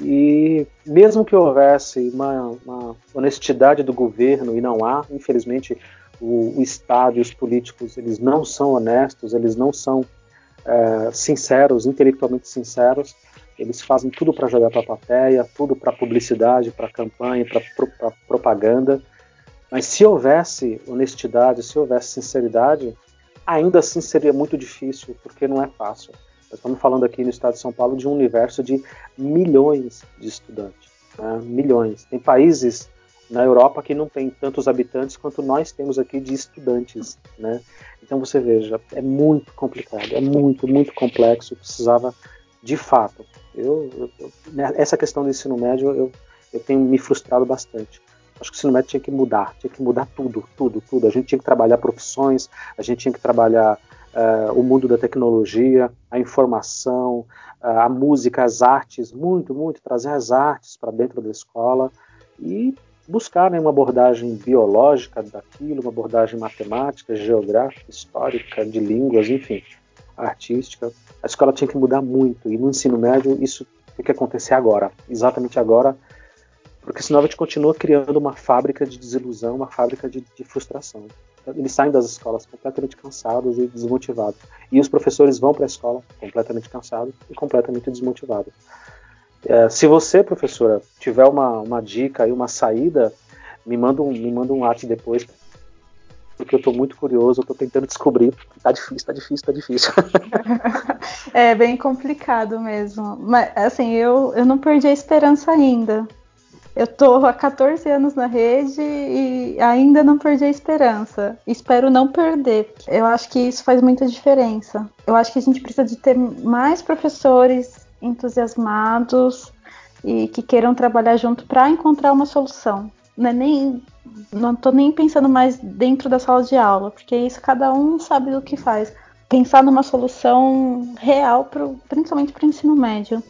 e mesmo que houvesse uma, uma honestidade do governo e não há, infelizmente o, o, Estado e os políticos eles não são honestos, eles não são é, sinceros, intelectualmente sinceros, eles fazem tudo para jogar para a plateia, tudo para publicidade, para campanha, para pro, propaganda. Mas se houvesse honestidade, se houvesse sinceridade, ainda assim seria muito difícil, porque não é fácil. Nós estamos falando aqui no estado de São Paulo de um universo de milhões de estudantes. Né? Milhões. Tem países na Europa que não tem tantos habitantes quanto nós temos aqui de estudantes. Né? Então você veja, é muito complicado, é muito, muito complexo. Precisava, de fato, eu, eu, né, essa questão do ensino médio eu, eu tenho me frustrado bastante. Acho que o ensino médio tinha que mudar, tinha que mudar tudo, tudo, tudo. A gente tinha que trabalhar profissões, a gente tinha que trabalhar uh, o mundo da tecnologia, a informação, uh, a música, as artes, muito, muito, trazer as artes para dentro da escola e buscar né, uma abordagem biológica daquilo, uma abordagem matemática, geográfica, histórica, de línguas, enfim, artística a escola tinha que mudar muito. E no ensino médio isso tem que acontecer agora, exatamente agora, porque senão a gente continua criando uma fábrica de desilusão, uma fábrica de, de frustração. Eles saem das escolas completamente cansados e desmotivados. E os professores vão para a escola completamente cansados e completamente desmotivados. É, se você, professora, tiver uma, uma dica e uma saída, me manda um, me manda um arte depois porque eu estou muito curioso, estou tentando descobrir. Tá difícil, tá difícil, tá difícil. é bem complicado mesmo. Mas assim, eu, eu não perdi a esperança ainda. Eu tô há 14 anos na rede e ainda não perdi a esperança. Espero não perder. Eu acho que isso faz muita diferença. Eu acho que a gente precisa de ter mais professores entusiasmados e que queiram trabalhar junto para encontrar uma solução. Não é nem não tô nem pensando mais dentro da sala de aula, porque isso cada um sabe do que faz. Pensar numa solução real, pro, principalmente para o ensino médio.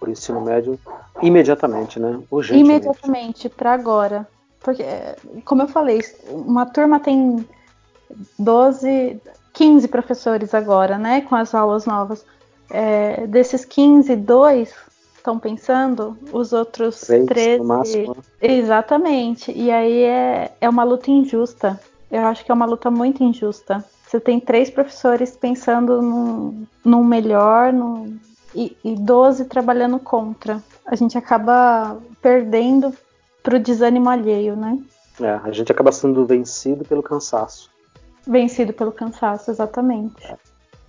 O ensino médio, imediatamente, né? Urgentemente. Imediatamente, para agora. Porque, como eu falei, uma turma tem 12, 15 professores agora, né? Com as aulas novas. é, desses 15, dois estão pensando, os outros Três, 13. Máximo. Né? Exatamente. E aí é, é uma luta injusta. Eu acho que é uma luta muito injusta. Você tem três professores pensando num, num melhor num, e, e 12 trabalhando contra. A gente acaba perdendo pro desânimo alheio, né? É, a gente acaba sendo vencido pelo cansaço. Vencido pelo cansaço, exatamente. É,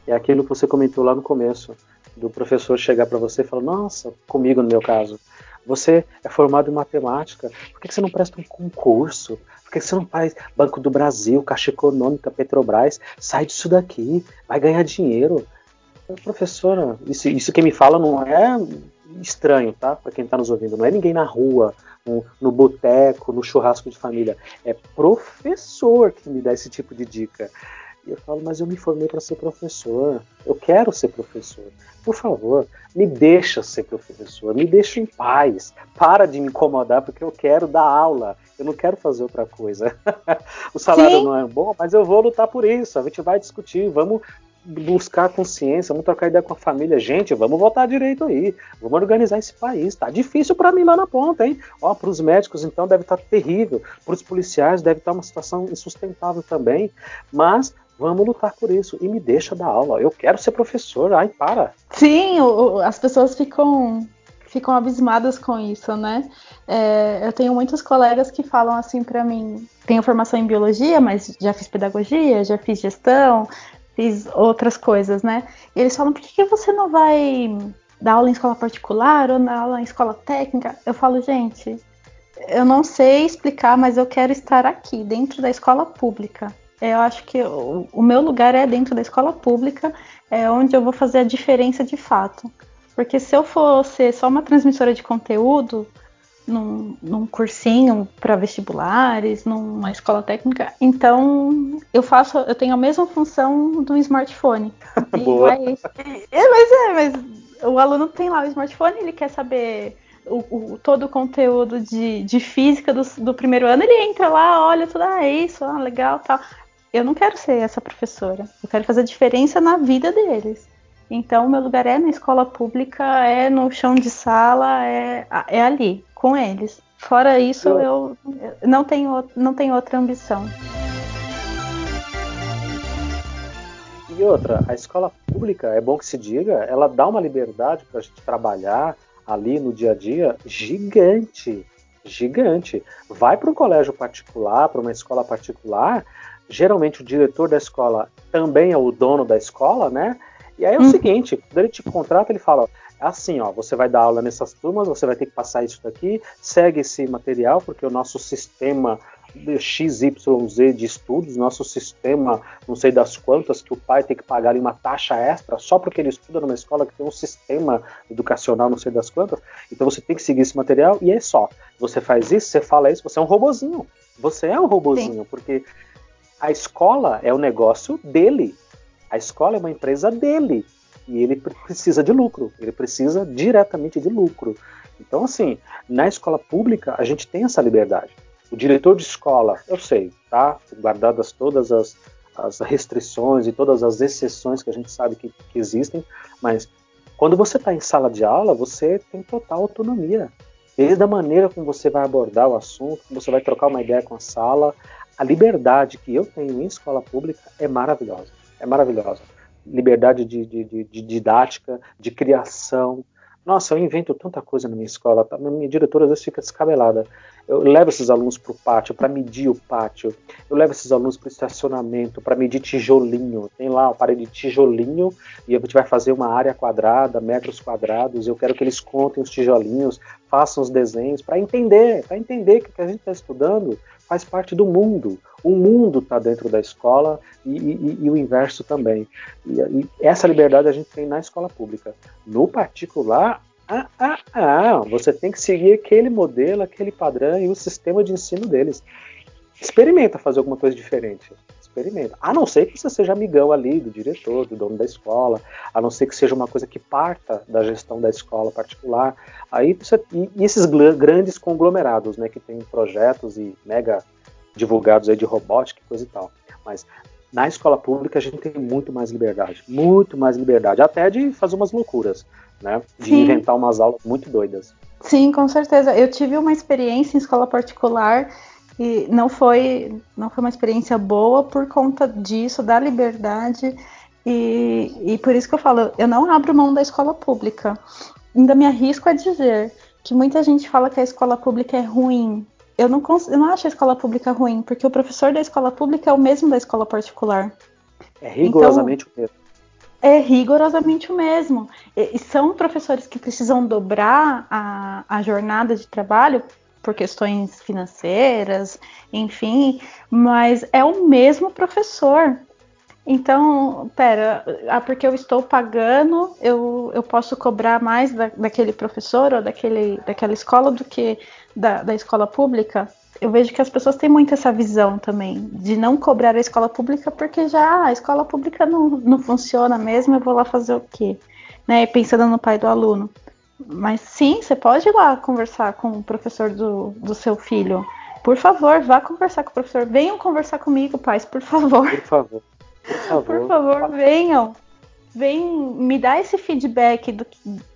é aquilo que você comentou lá no começo, do professor chegar para você e falar: Nossa, comigo no meu caso, você é formado em matemática, por que você não presta um concurso? Por que você não faz Banco do Brasil, Caixa Econômica, Petrobras? Sai disso daqui, vai ganhar dinheiro. Professora, isso, isso que me fala não é estranho, tá? Para quem está nos ouvindo, não é ninguém na rua, no, no boteco, no churrasco de família. É professor que me dá esse tipo de dica. E eu falo, mas eu me formei para ser professor. Eu quero ser professor. Por favor, me deixa ser professor, me deixa em paz. Para de me incomodar porque eu quero dar aula. Eu não quero fazer outra coisa. o salário Sim. não é bom, mas eu vou lutar por isso. A gente vai discutir, vamos buscar consciência, vamos trocar ideia com a família. Gente, vamos votar direito aí. Vamos organizar esse país. Tá difícil para mim lá na ponta, hein? Ó, para os médicos então deve estar tá terrível, para os policiais deve estar tá uma situação insustentável também. Mas Vamos lutar por isso. E me deixa dar aula. Eu quero ser professor. Ai, para. Sim, o, as pessoas ficam ficam abismadas com isso, né? É, eu tenho muitos colegas que falam assim para mim: tenho formação em biologia, mas já fiz pedagogia, já fiz gestão, fiz outras coisas, né? E eles falam: por que, que você não vai dar aula em escola particular ou dar aula em escola técnica? Eu falo, gente, eu não sei explicar, mas eu quero estar aqui, dentro da escola pública. Eu acho que o, o meu lugar é dentro da escola pública, é onde eu vou fazer a diferença de fato. Porque se eu fosse só uma transmissora de conteúdo, num, num cursinho para vestibulares, numa escola técnica, então eu faço, eu tenho a mesma função do smartphone. Boa. Vai, é, mas é, mas o aluno tem lá o smartphone, ele quer saber o, o, todo o conteúdo de, de física do, do, primeiro ano, ele entra lá, olha tudo, ah, é isso, ah, legal, tal eu não quero ser essa professora. Eu quero fazer diferença na vida deles. Então, o meu lugar é na escola pública, é no chão de sala, é, é ali, com eles. Fora isso, eu, eu não, tenho, não tenho outra ambição. E outra, a escola pública, é bom que se diga, ela dá uma liberdade para a gente trabalhar ali no dia a dia gigante. Gigante. Vai para um colégio particular, para uma escola particular, geralmente o diretor da escola também é o dono da escola, né? E aí é o hum. seguinte, quando ele te contrata, ele fala, assim, ó, você vai dar aula nessas turmas, você vai ter que passar isso daqui, segue esse material, porque o nosso sistema XYZ de estudos, nosso sistema, não sei das quantas, que o pai tem que pagar ali uma taxa extra só porque ele estuda numa escola que tem um sistema educacional, não sei das quantas. Então você tem que seguir esse material e é só. Você faz isso, você fala isso, você é um robozinho. Você é um robozinho, Sim. porque a escola é o negócio dele. A escola é uma empresa dele. E ele precisa de lucro. Ele precisa diretamente de lucro. Então, assim, na escola pública, a gente tem essa liberdade. O diretor de escola, eu sei, tá? Guardadas todas as, as restrições e todas as exceções que a gente sabe que, que existem, mas quando você está em sala de aula, você tem total autonomia. Desde a maneira como você vai abordar o assunto, como você vai trocar uma ideia com a sala, a liberdade que eu tenho em escola pública é maravilhosa. É maravilhosa. Liberdade de, de, de, de didática, de criação. Nossa, eu invento tanta coisa na minha escola. Tá? Minha diretora às vezes fica descabelada. Eu levo esses alunos para o pátio, para medir o pátio. Eu levo esses alunos para o estacionamento, para medir tijolinho. Tem lá a parede de tijolinho e a gente vai fazer uma área quadrada, metros quadrados. Eu quero que eles contem os tijolinhos, façam os desenhos, para entender, para entender o que a gente está estudando faz parte do mundo. O mundo está dentro da escola e, e, e o inverso também. E, e, essa liberdade a gente tem na escola pública. No particular, ah, ah, ah, você tem que seguir aquele modelo, aquele padrão e o sistema de ensino deles. Experimenta fazer alguma coisa diferente. Experimenta. A não ser que você seja amigão ali do diretor, do dono da escola, a não ser que seja uma coisa que parta da gestão da escola particular. Aí você, e, esses grandes conglomerados, né, que tem projetos e mega divulgados aí de robótica e coisa e tal. Mas Na escola pública a gente tem muito mais liberdade, muito mais liberdade, até de fazer umas loucuras, né? De Sim. inventar umas aulas muito doidas. Sim, com certeza. Eu tive uma experiência em escola particular e não foi, não foi uma experiência boa por conta disso, da liberdade. E, e por isso que eu falo, eu não abro mão da escola pública. Ainda me arrisco a dizer que muita gente fala que a escola pública é ruim eu não, eu não acho a escola pública ruim, porque o professor da escola pública é o mesmo da escola particular. É rigorosamente então, o mesmo. É rigorosamente o mesmo. E, são professores que precisam dobrar a, a jornada de trabalho por questões financeiras, enfim, mas é o mesmo professor. Então, pera, ah, porque eu estou pagando, eu, eu posso cobrar mais da, daquele professor ou daquele, daquela escola do que da, da escola pública, eu vejo que as pessoas têm muito essa visão também, de não cobrar a escola pública porque já ah, a escola pública não, não funciona mesmo, eu vou lá fazer o quê? Né? Pensando no pai do aluno. Mas sim, você pode ir lá conversar com o professor do, do seu filho. Por favor, vá conversar com o professor. Venham conversar comigo, pais, por favor. Por favor. Por favor, por favor venham vem me dar esse feedback do,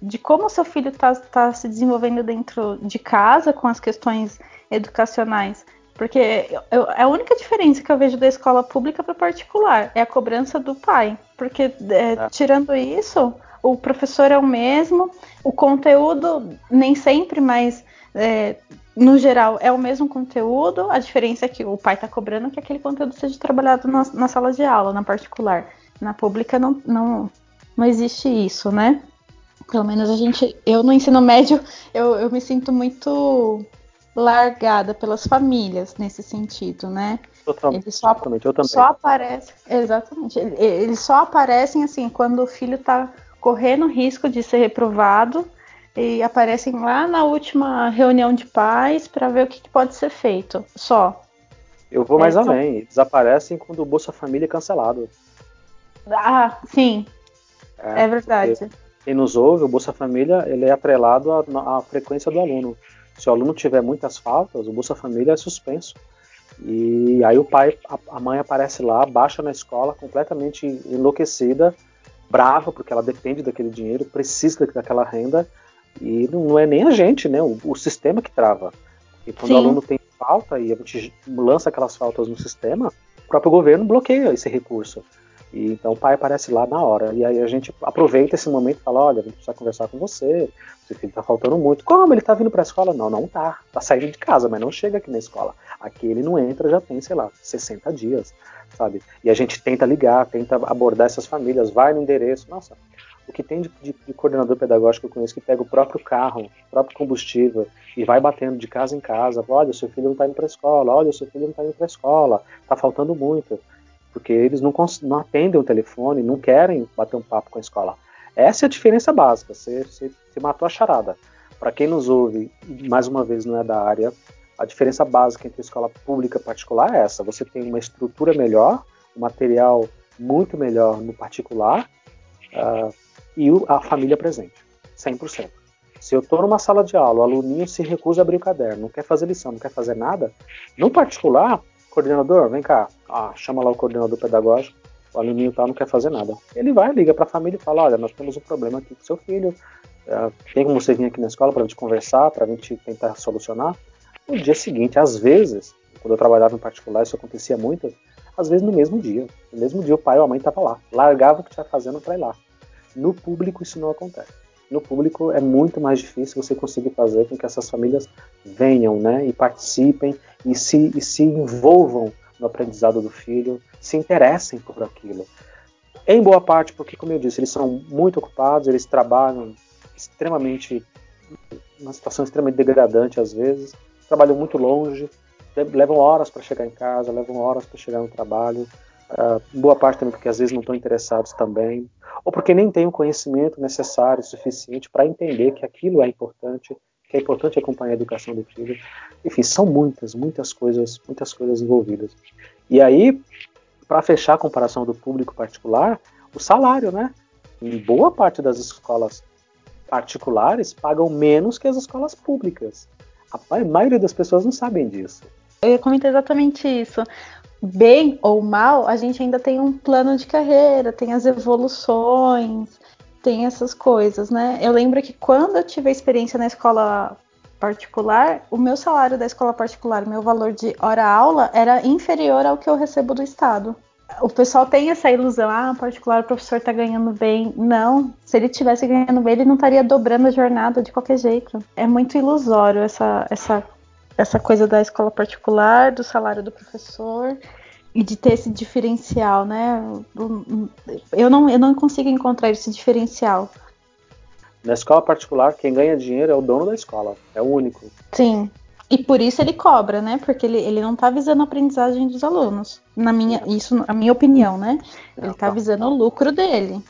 de como o seu filho está tá se desenvolvendo dentro de casa com as questões educacionais. Porque eu, a única diferença que eu vejo da escola pública para particular é a cobrança do pai. Porque, é, é. tirando isso, o professor é o mesmo, o conteúdo nem sempre, mas é, no geral é o mesmo conteúdo. A diferença é que o pai está cobrando que aquele conteúdo seja trabalhado na, na sala de aula, na particular. Na pública não, não, não existe isso, né? Pelo menos a gente. Eu no ensino médio, eu, eu me sinto muito largada pelas famílias nesse sentido, né? Totalmente. Eles só, eu também. só aparecem. Exatamente. Eles só aparecem assim quando o filho está correndo risco de ser reprovado e aparecem lá na última reunião de pais para ver o que, que, pode ser feito. Só. Eu vou mais é, além. Eles aparecem quando o Bolsa Família é cancelado. Ah, sim. É, é verdade. Quem nos ouve, o Bolsa Família, ele é atrelado à, à, frequência do aluno. Se o aluno tiver muitas faltas, o Bolsa Família é suspenso. E aí o pai, a, a mãe aparece lá, baixa na escola, completamente enlouquecida, brava, porque ela depende daquele dinheiro, precisa daquela renda, e não é nem a gente, né? O, o sistema que trava. E quando Sim. o aluno tem falta e a gente lança aquelas faltas no sistema, o próprio governo bloqueia esse recurso. E, então o pai aparece lá na hora. E aí a gente aproveita esse momento e fala: olha, a gente precisa conversar com você, seu filho está faltando muito. Como? Ele está vindo para a escola? Não, não tá. Está saindo de casa, mas não chega aqui na escola. Aqui ele não entra, já tem, sei lá, 60 dias, sabe? E a gente tenta ligar, tenta abordar essas famílias, vai no endereço. Nossa, o que tem de, de, de coordenador pedagógico que eu conheço que pega o próprio carro, o próprio combustível e vai batendo de casa em casa: olha, seu filho não está indo para a escola, olha, seu filho não está indo para a escola, está faltando muito porque eles não, não atendem o telefone, não querem bater um papo com a escola. Essa é a diferença básica, você, você, você matou a charada. Para quem nos ouve, mais uma vez não é da área, a diferença básica entre escola pública e particular é essa: você tem uma estrutura melhor, um material muito melhor no particular uh, e a família presente, 100%. Se eu estou numa sala de aula, o aluninho se recusa a abrir o caderno, não quer fazer lição, não quer fazer nada, no particular, coordenador, vem cá, ah, chama lá o coordenador pedagógico, o aluninho tal não quer fazer nada. Ele vai, liga para a família e fala, olha, nós temos um problema aqui com seu filho, é, tem como você vir aqui na escola para a gente conversar, para a gente tentar solucionar? No dia seguinte, às vezes, quando eu trabalhava em particular, isso acontecia muito, às vezes no mesmo dia. No mesmo dia o pai ou a mãe estava lá, largava o que estava fazendo para ir lá. No público isso não acontece. No público é muito mais difícil você conseguir fazer com que essas famílias venham, né, e participem e se, e se envolvam no aprendizado do filho, se interessem por aquilo. Em boa parte, porque, como eu disse, eles são muito ocupados, eles trabalham extremamente, uma situação extremamente degradante às vezes, trabalham muito longe, levam horas para chegar em casa, levam horas para chegar no trabalho. Uh, boa parte também porque às vezes não estão interessados também, ou porque nem têm o conhecimento necessário, suficiente para entender que aquilo é importante que é importante acompanhar a educação do filho. Enfim, são muitas, muitas coisas, muitas coisas envolvidas. E aí, para fechar a comparação do público particular, o salário, né? Em boa parte das escolas particulares pagam menos que as escolas públicas. A maioria das pessoas não sabem disso. Eu ia comentar exatamente isso. bem ou mal, a gente ainda tem um plano de carreira, tem as evoluções, tem essas coisas, né? Eu lembro que quando eu tive a experiência na escola particular, o meu salário da escola particular, meu valor de hora-aula era inferior ao que eu recebo do Estado. O pessoal tem essa ilusão, ah, particular o professor está ganhando bem. Não, se ele tivesse ganhando bem, ele não estaria dobrando a jornada de qualquer jeito. É muito ilusório essa, essa, essa coisa da escola particular, do salário do professor e de ter esse diferencial, né? Eu não, eu não consigo encontrar esse diferencial. Na escola particular, quem ganha dinheiro é o dono da escola, é o único. Sim. E por isso ele cobra, né? Porque ele, ele não está visando a aprendizagem dos alunos. Na minha, isso, a minha opinião, né? Ele está visando o lucro dele.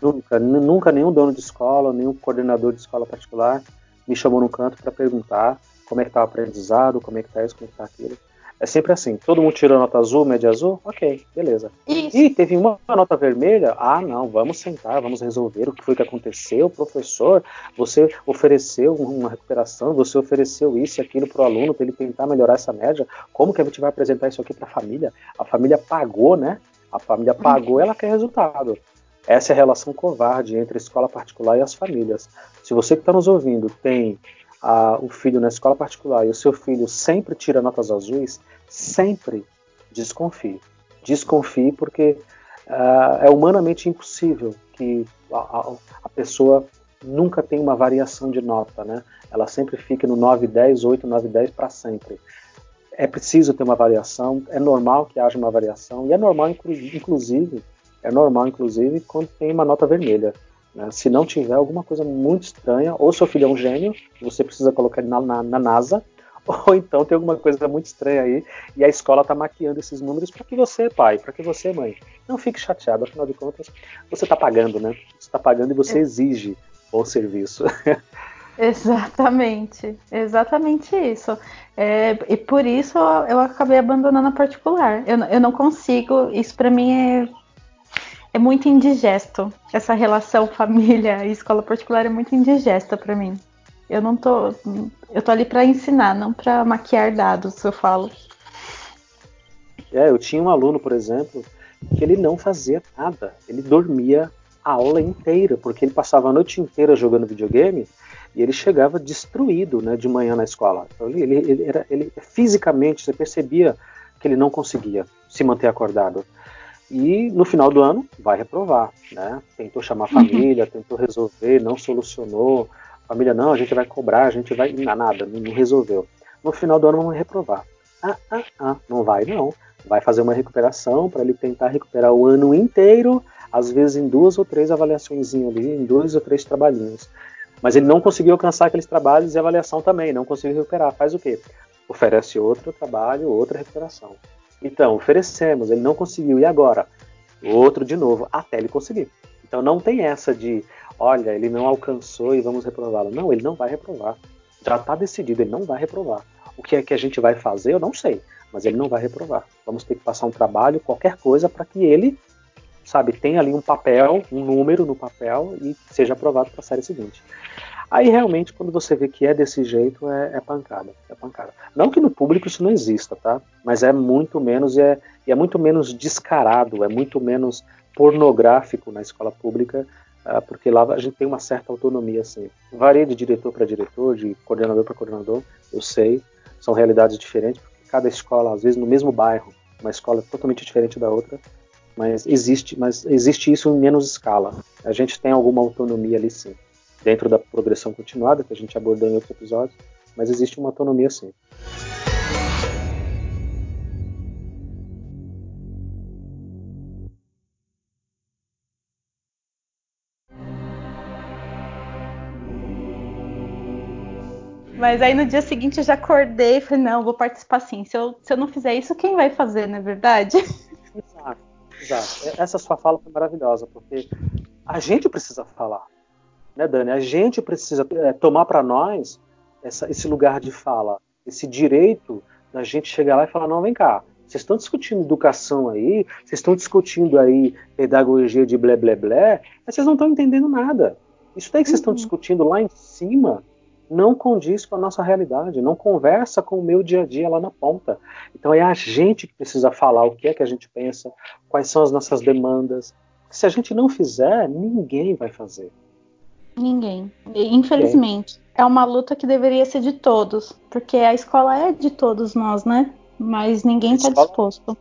Nunca, nunca nenhum dono de escola, nenhum coordenador de escola particular me chamou no canto para perguntar como é que tá o aprendizado, como é que tá isso, como é que tá aquilo. É sempre assim. Todo mundo tirou nota azul, média azul? Ok, beleza. Isso. E teve uma nota vermelha? Ah, não, vamos sentar, vamos resolver o que foi que aconteceu. Professor, você ofereceu uma recuperação, você ofereceu isso e aquilo para o aluno para ele tentar melhorar essa média. Como que a gente vai apresentar isso aqui para a família? A família pagou, né? A família pagou, ela quer resultado. Essa é a relação covarde entre a escola particular e as famílias. Se você que está nos ouvindo tem a, o filho na escola particular e o seu filho sempre tira notas azuis, sempre desconfie. Desconfie porque uh, é humanamente impossível que a, a, a, pessoa nunca tenha uma variação de nota, né? Ela sempre fique no 9, 10, 8, 9, 10 para sempre. É preciso ter uma variação, é normal que haja uma variação, e é normal, inclusive, é normal, inclusive, quando tem uma nota vermelha. Né? Se não tiver alguma coisa muito estranha, ou seu filho é um gênio, você precisa colocar ele na, na, na NASA, ou então tem alguma coisa muito estranha aí e a escola está maquiando esses números para que você, pai, para que você, mãe, não fique chateado. Afinal de contas, você está pagando, né? Você está pagando e você é. exige bom serviço. Exatamente, exatamente isso. É, e por isso eu acabei abandonando a particular. Eu, eu não consigo, isso para mim é é muito indigesto. Essa relação família e escola particular é muito indigesta para mim. Eu não tô. Eu tô ali para ensinar, não para maquiar dados, eu falo. É, eu tinha um aluno, por exemplo, que ele não fazia nada. Ele dormia a aula inteira, porque ele passava a noite inteira jogando videogame e ele chegava destruído né, de manhã na escola. Então, ele, ele, era, ele fisicamente, você percebia que ele não conseguia se manter acordado e no final do ano vai reprovar, né? Tentou chamar a família, uhum. tentou resolver, não solucionou. Família, não, a gente vai cobrar, a gente vai. Nada, não resolveu. No final do ano vamos reprovar. Ah, ah, ah, não vai não. Vai fazer uma recuperação para ele tentar recuperar o ano inteiro, às vezes em duas ou três avaliações ali, em dois ou três trabalhinhos. Mas ele não conseguiu alcançar aqueles trabalhos e avaliação também, não conseguiu recuperar. Faz o quê? Oferece outro trabalho, outra recuperação. Então, oferecemos, ele não conseguiu, e agora? Outro de novo, até ele conseguir. Então não tem essa de, olha, ele não alcançou e vamos reprová-lo. Não, ele não vai reprovar. Já está decidido, ele não vai reprovar. O que é que a gente vai fazer, eu não sei, mas ele não vai reprovar. Vamos ter que passar um trabalho, qualquer coisa, para que ele, sabe, tenha ali um papel, um número no papel e seja aprovado para a série seguinte. Aí realmente, quando você vê que é desse jeito, é, é, pancada. É pancada. Não que no público isso não exista, tá? Mas é muito menos e é, e é muito menos descarado, é muito menos pornográfico na escola pública, uh, porque lá a gente tem uma certa autonomia, assim. Varia de diretor para diretor, de coordenador para coordenador, eu sei, são realidades diferentes, porque cada escola, às vezes no mesmo bairro, uma escola totalmente diferente da outra, mas existe, mas existe isso em menos escala. A gente tem alguma autonomia ali sim dentro da progressão continuada, que a gente abordou em outro episódio, mas existe uma autonomia sim. Mas aí no dia seguinte eu já acordei e falei, não, vou participar sim. Se eu, se eu não fizer isso, quem vai fazer, não é verdade? Exato, exato. Essa sua fala foi maravilhosa, porque a gente precisa falar né, Dani? A gente precisa é, tomar para nós essa, esse lugar de fala, esse direito da gente chegar lá e falar: não, vem cá, vocês estão discutindo educação aí, vocês estão discutindo aí pedagogia de blé blé blé, mas vocês não estão entendendo nada. Isso daí que vocês estão uhum. discutindo lá em cima não condiz com a nossa realidade, não conversa com o meu dia a dia lá na ponta. Então é a gente que precisa falar o que é que a gente pensa, quais são as nossas demandas. Se a gente não fizer, ninguém vai fazer. Ninguém. Infelizmente. É uma luta que deveria ser de todos, porque a escola é de todos nós, né? Mas ninguém está disposto.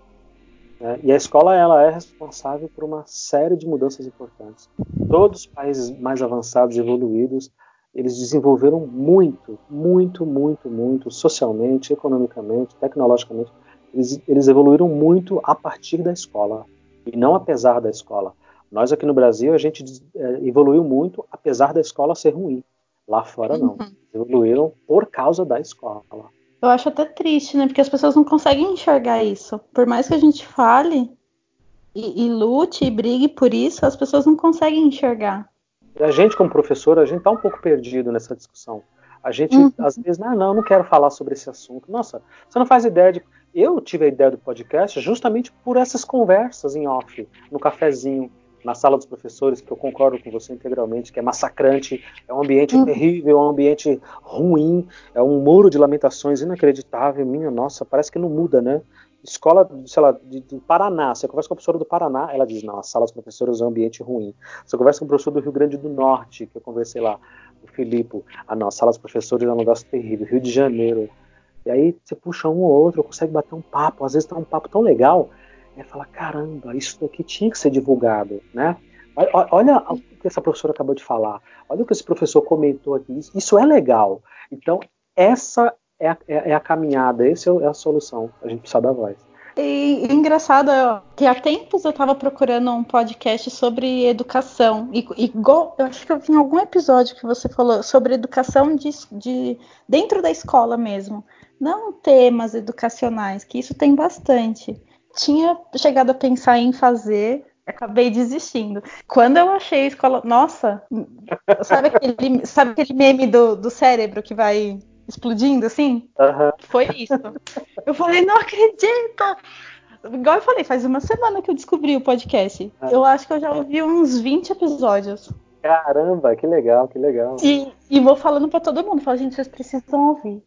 É, e a escola ela é responsável por uma série de mudanças importantes. Todos os países mais avançados e evoluídos eles desenvolveram muito, muito, muito, muito, socialmente, economicamente, tecnologicamente. Eles, eles evoluíram muito a partir da escola e não apesar da escola. Nós aqui no Brasil a gente é, evoluiu muito apesar da escola ser ruim. Lá fora não. Uhum. Evoluíram por causa da escola. Eu acho até triste, né? Porque as pessoas não conseguem enxergar isso. Por mais que a gente fale e, e lute e brigue por isso, as pessoas não conseguem enxergar. E a gente, como professor, a gente está um pouco perdido nessa discussão. A gente, uhum. às vezes, não, não, não quero falar sobre esse assunto. Nossa, você não faz ideia de. Eu tive a ideia do podcast justamente por essas conversas em off, no cafezinho, na sala dos professores, que eu concordo com você integralmente, que é massacrante, é um ambiente uhum. terrível, é um ambiente ruim, é um muro de lamentações inacreditável. Minha nossa, parece que não muda, né? escola, sei lá, de, do Paraná, você conversa com a professora do Paraná, ela diz, não, a sala dos professores é um ambiente ruim. Você conversa com o professor do Rio Grande do Norte, que eu conversei lá, o Filipe, ah não, a sala dos professores é um negócio terrível, Rio de Janeiro. E aí você puxa um ou outro, consegue bater um papo, às vezes tá um papo tão legal, e fala, caramba, isso daqui tinha que ser divulgado, né? Olha o que essa professora acabou de falar, olha o que esse professor comentou aqui, isso é legal. Então, essa é a, é, é a caminhada, essa é a solução. A gente precisa da voz. E, e engraçado que há tempos eu estava procurando um podcast sobre educação. E, igual, eu acho que eu vi em algum episódio que você falou sobre educação de, de, dentro da escola mesmo. Não temas educacionais, que isso tem bastante. Tinha chegado a pensar em fazer, acabei desistindo. Quando eu achei a escola. Nossa! Sabe aquele, sabe aquele meme do, do cérebro que vai explodindo assim? Uhum. Foi isso. Eu falei, não acredito! Igual eu falei, faz uma semana que eu descobri o podcast. Ah. Eu acho que eu já ouvi uns 20 episódios. Caramba, que legal, que legal. E, e vou falando para todo mundo, falo, gente, vocês precisam ouvir.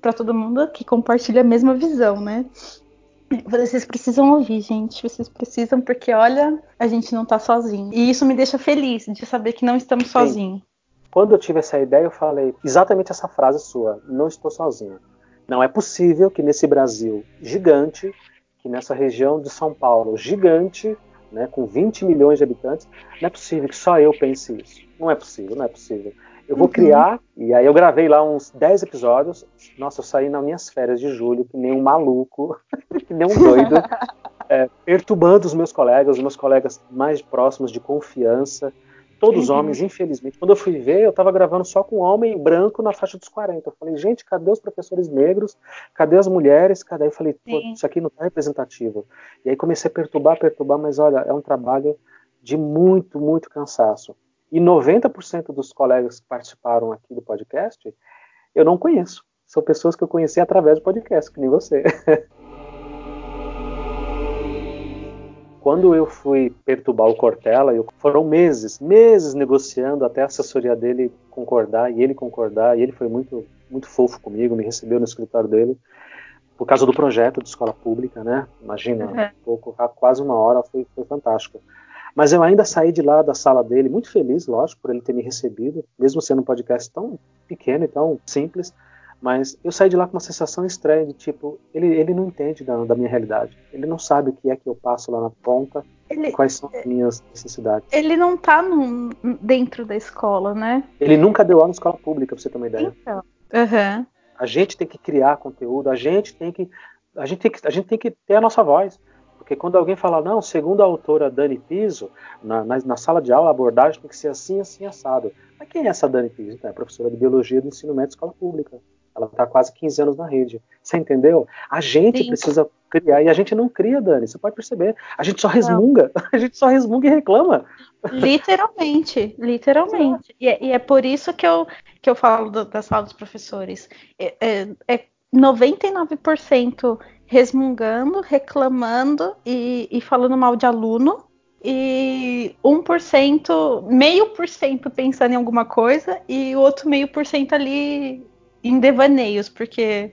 Para todo mundo que compartilha a mesma visão, né? Vocês precisam ouvir, gente. Vocês precisam, porque olha, a gente não tá sozinho. E isso me deixa feliz de saber que não estamos sozinhos. Quando eu tive essa ideia, eu falei exatamente essa frase sua: não estou sozinho. Não é possível que nesse Brasil gigante, que nessa região de São Paulo gigante, né, com 20 milhões de habitantes, não é possível que só eu pense isso. Não é possível, não é possível. Eu vou uhum. criar, e aí eu gravei lá uns 10 episódios. Nossa, eu saí nas minhas férias de julho, que nem um maluco, que nem um doido, é, perturbando os meus colegas, os meus colegas mais próximos de confiança, Todos uhum. homens, infelizmente. Quando eu fui ver, eu estava gravando só com homem branco na faixa dos 40. Eu falei, gente, cadê os professores negros? Cadê as mulheres? Cadê? Eu falei, isso aqui não está representativo. E aí comecei a perturbar, perturbar, mas olha, é um trabalho de muito, muito cansaço. E 90% dos colegas que participaram aqui do podcast, eu não conheço. São pessoas que eu conheci através do podcast, que nem você. Quando eu fui perturbar o Cortella, eu, foram meses, meses negociando até a assessoria dele concordar e ele concordar. E ele foi muito, muito fofo comigo, me recebeu no escritório dele por causa do projeto de escola pública, né? Imagina, uhum. um pouco, quase uma hora, foi, foi fantástico. Mas eu ainda saí de lá da sala dele muito feliz, lógico, por ele ter me recebido, mesmo sendo um podcast tão pequeno e tão simples. Mas eu saí de lá com uma sensação estranha de tipo, ele, ele não entende da, da minha realidade. Ele não sabe o que é que eu passo lá na ponta, ele, quais são as minhas necessidades. Ele não tá no, dentro da escola, né? Ele nunca deu aula na escola pública, pra você ter uma ideia. Então. Uhum. A gente tem que criar conteúdo, a gente tem que. A gente tem que, a gente tem que ter a nossa voz. Porque quando alguém fala, não, segundo a autora Dani Piso, na, na, na, sala de aula a abordagem tem que ser assim, assim, assado. Mas quem é essa Dani Piso? Então, é professora de Biologia do Ensino Médio de Escola Pública. Ela está quase 15 anos na rede. Você entendeu? A gente Sim. precisa criar e a gente não cria, Dani. Você pode perceber. A gente só resmunga. Não. A gente só resmunga e reclama. Literalmente, literalmente. E é, e é, por isso que eu, que eu falo do, da sala dos professores. É, é, é 99% resmungando, reclamando e, e falando mal de aluno e 1%, meio por cento pensando em alguma coisa e o outro meio por cento ali em devaneios, porque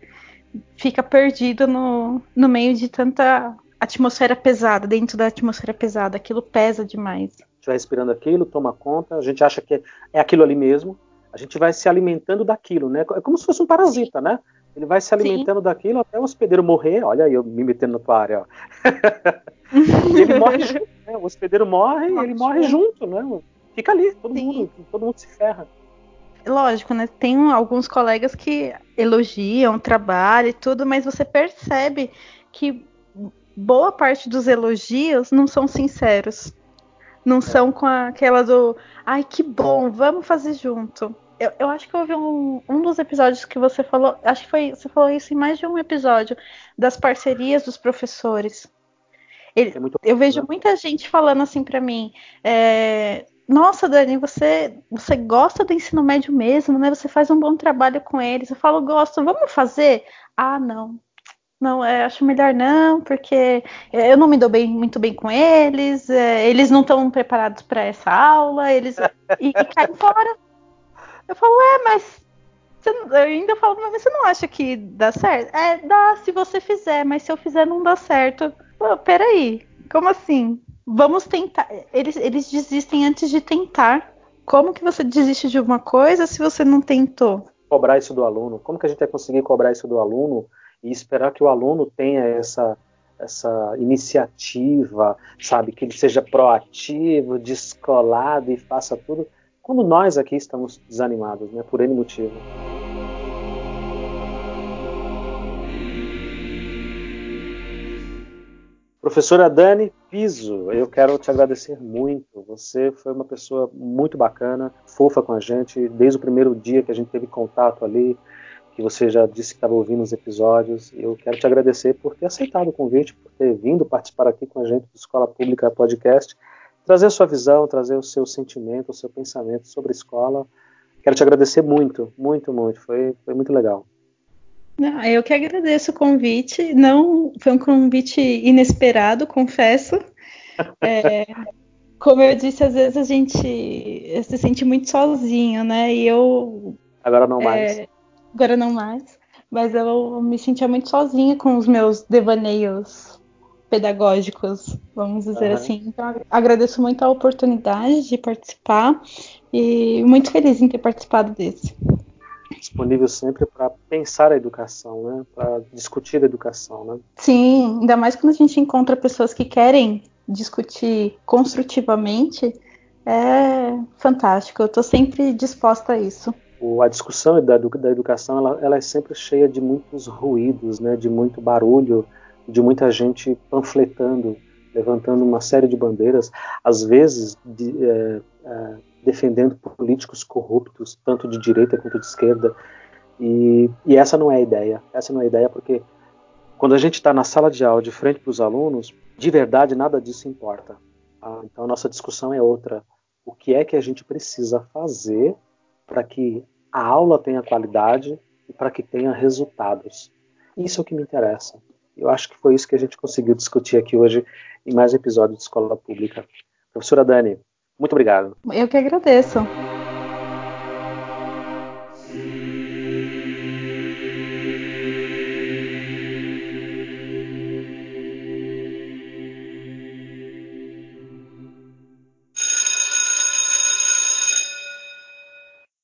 fica perdido no, no meio de tanta atmosfera pesada, dentro da atmosfera pesada, aquilo pesa demais. A gente vai respirando aquilo, toma conta, a gente acha que é aquilo ali mesmo, a gente vai se alimentando daquilo, né? É como se fosse um parasita, né? Ele vai se alimentando Sim. daquilo até o hospedeiro morrer. Olha aí, eu me metendo na tua área, ó. ele morre junto, né? O hospedeiro morre e ele morre junto, né? Fica ali, todo Sim. mundo, todo mundo se ferra. Lógico, né? Tem alguns colegas que elogiam o trabalho e tudo, mas você percebe que boa parte dos elogios não são sinceros. Não é. são com aquela do ai que bom, vamos fazer junto. Eu, eu acho que houve um, um dos episódios que você falou, acho que foi, você falou isso em mais de um episódio, das parcerias dos professores. Ele, é eu vejo né? muita gente falando assim para mim, é, nossa, Dani, você, você gosta do ensino médio mesmo, né? Você faz um bom trabalho com eles. Eu falo, gosto, vamos fazer? Ah, não. Não, é, acho melhor não, porque eu não me dou bem, muito bem com eles, é, eles não estão preparados para essa aula, eles e, e caem fora. Eu falo, é, mas eu ainda falo, mas você não acha que dá certo? É, dá se você fizer, mas se eu fizer não dá certo. Pô, peraí, como assim? Vamos tentar. Eles, eles desistem antes de tentar. Como que você desiste de uma coisa se você não tentou? Cobrar isso do aluno. Como que a gente vai conseguir cobrar isso do aluno e esperar que o aluno tenha essa essa iniciativa, sabe, que ele seja proativo, descolado e faça tudo, quando nós aqui estamos desanimados, né, por N motivo. Professora Dani Piso, eu quero te agradecer muito. Você foi uma pessoa muito bacana, fofa com a gente, desde o primeiro dia que a gente teve contato ali, que você já disse que estava ouvindo os episódios. Eu quero te agradecer por ter aceitado o convite, por ter vindo participar aqui com a gente do Escola Pública Podcast, trazer a sua visão, trazer o seu sentimento, o seu pensamento sobre a escola. Quero te agradecer muito, muito, muito. Foi, foi muito legal. Não, eu que agradeço o convite. Não foi um convite inesperado, confesso. É, como eu disse, às vezes a gente se sente muito sozinho, né? E eu agora não mais. É, agora não mais. Mas eu me sentia muito sozinha com os meus devaneios pedagógicos, vamos dizer uhum. assim. Então, agradeço muito a oportunidade de participar e muito feliz em ter participado desse disponível sempre para pensar a educação, né? Para discutir a educação, né? Sim, ainda mais quando a gente encontra pessoas que querem discutir construtivamente, é fantástico. Eu estou sempre disposta a isso. A discussão da, da educação, ela, ela, é sempre cheia de muitos ruídos, né? De muito barulho, de muita gente panfletando, levantando uma série de bandeiras, às vezes de, é, é, defendendo políticos corruptos, tanto de direita quanto de esquerda. E, e essa não é a ideia. Essa não é a ideia porque quando a gente está na sala de aula de frente para os alunos, de verdade nada disso importa. Tá? Então a nossa discussão é outra. O que é que a gente precisa fazer para que a aula tenha qualidade e para que tenha resultados? Isso é o que me interessa. Eu acho que foi isso que a gente conseguiu discutir aqui hoje em mais um episódio de Escola Pública. Professora Dani, muito obrigado. Eu que agradeço.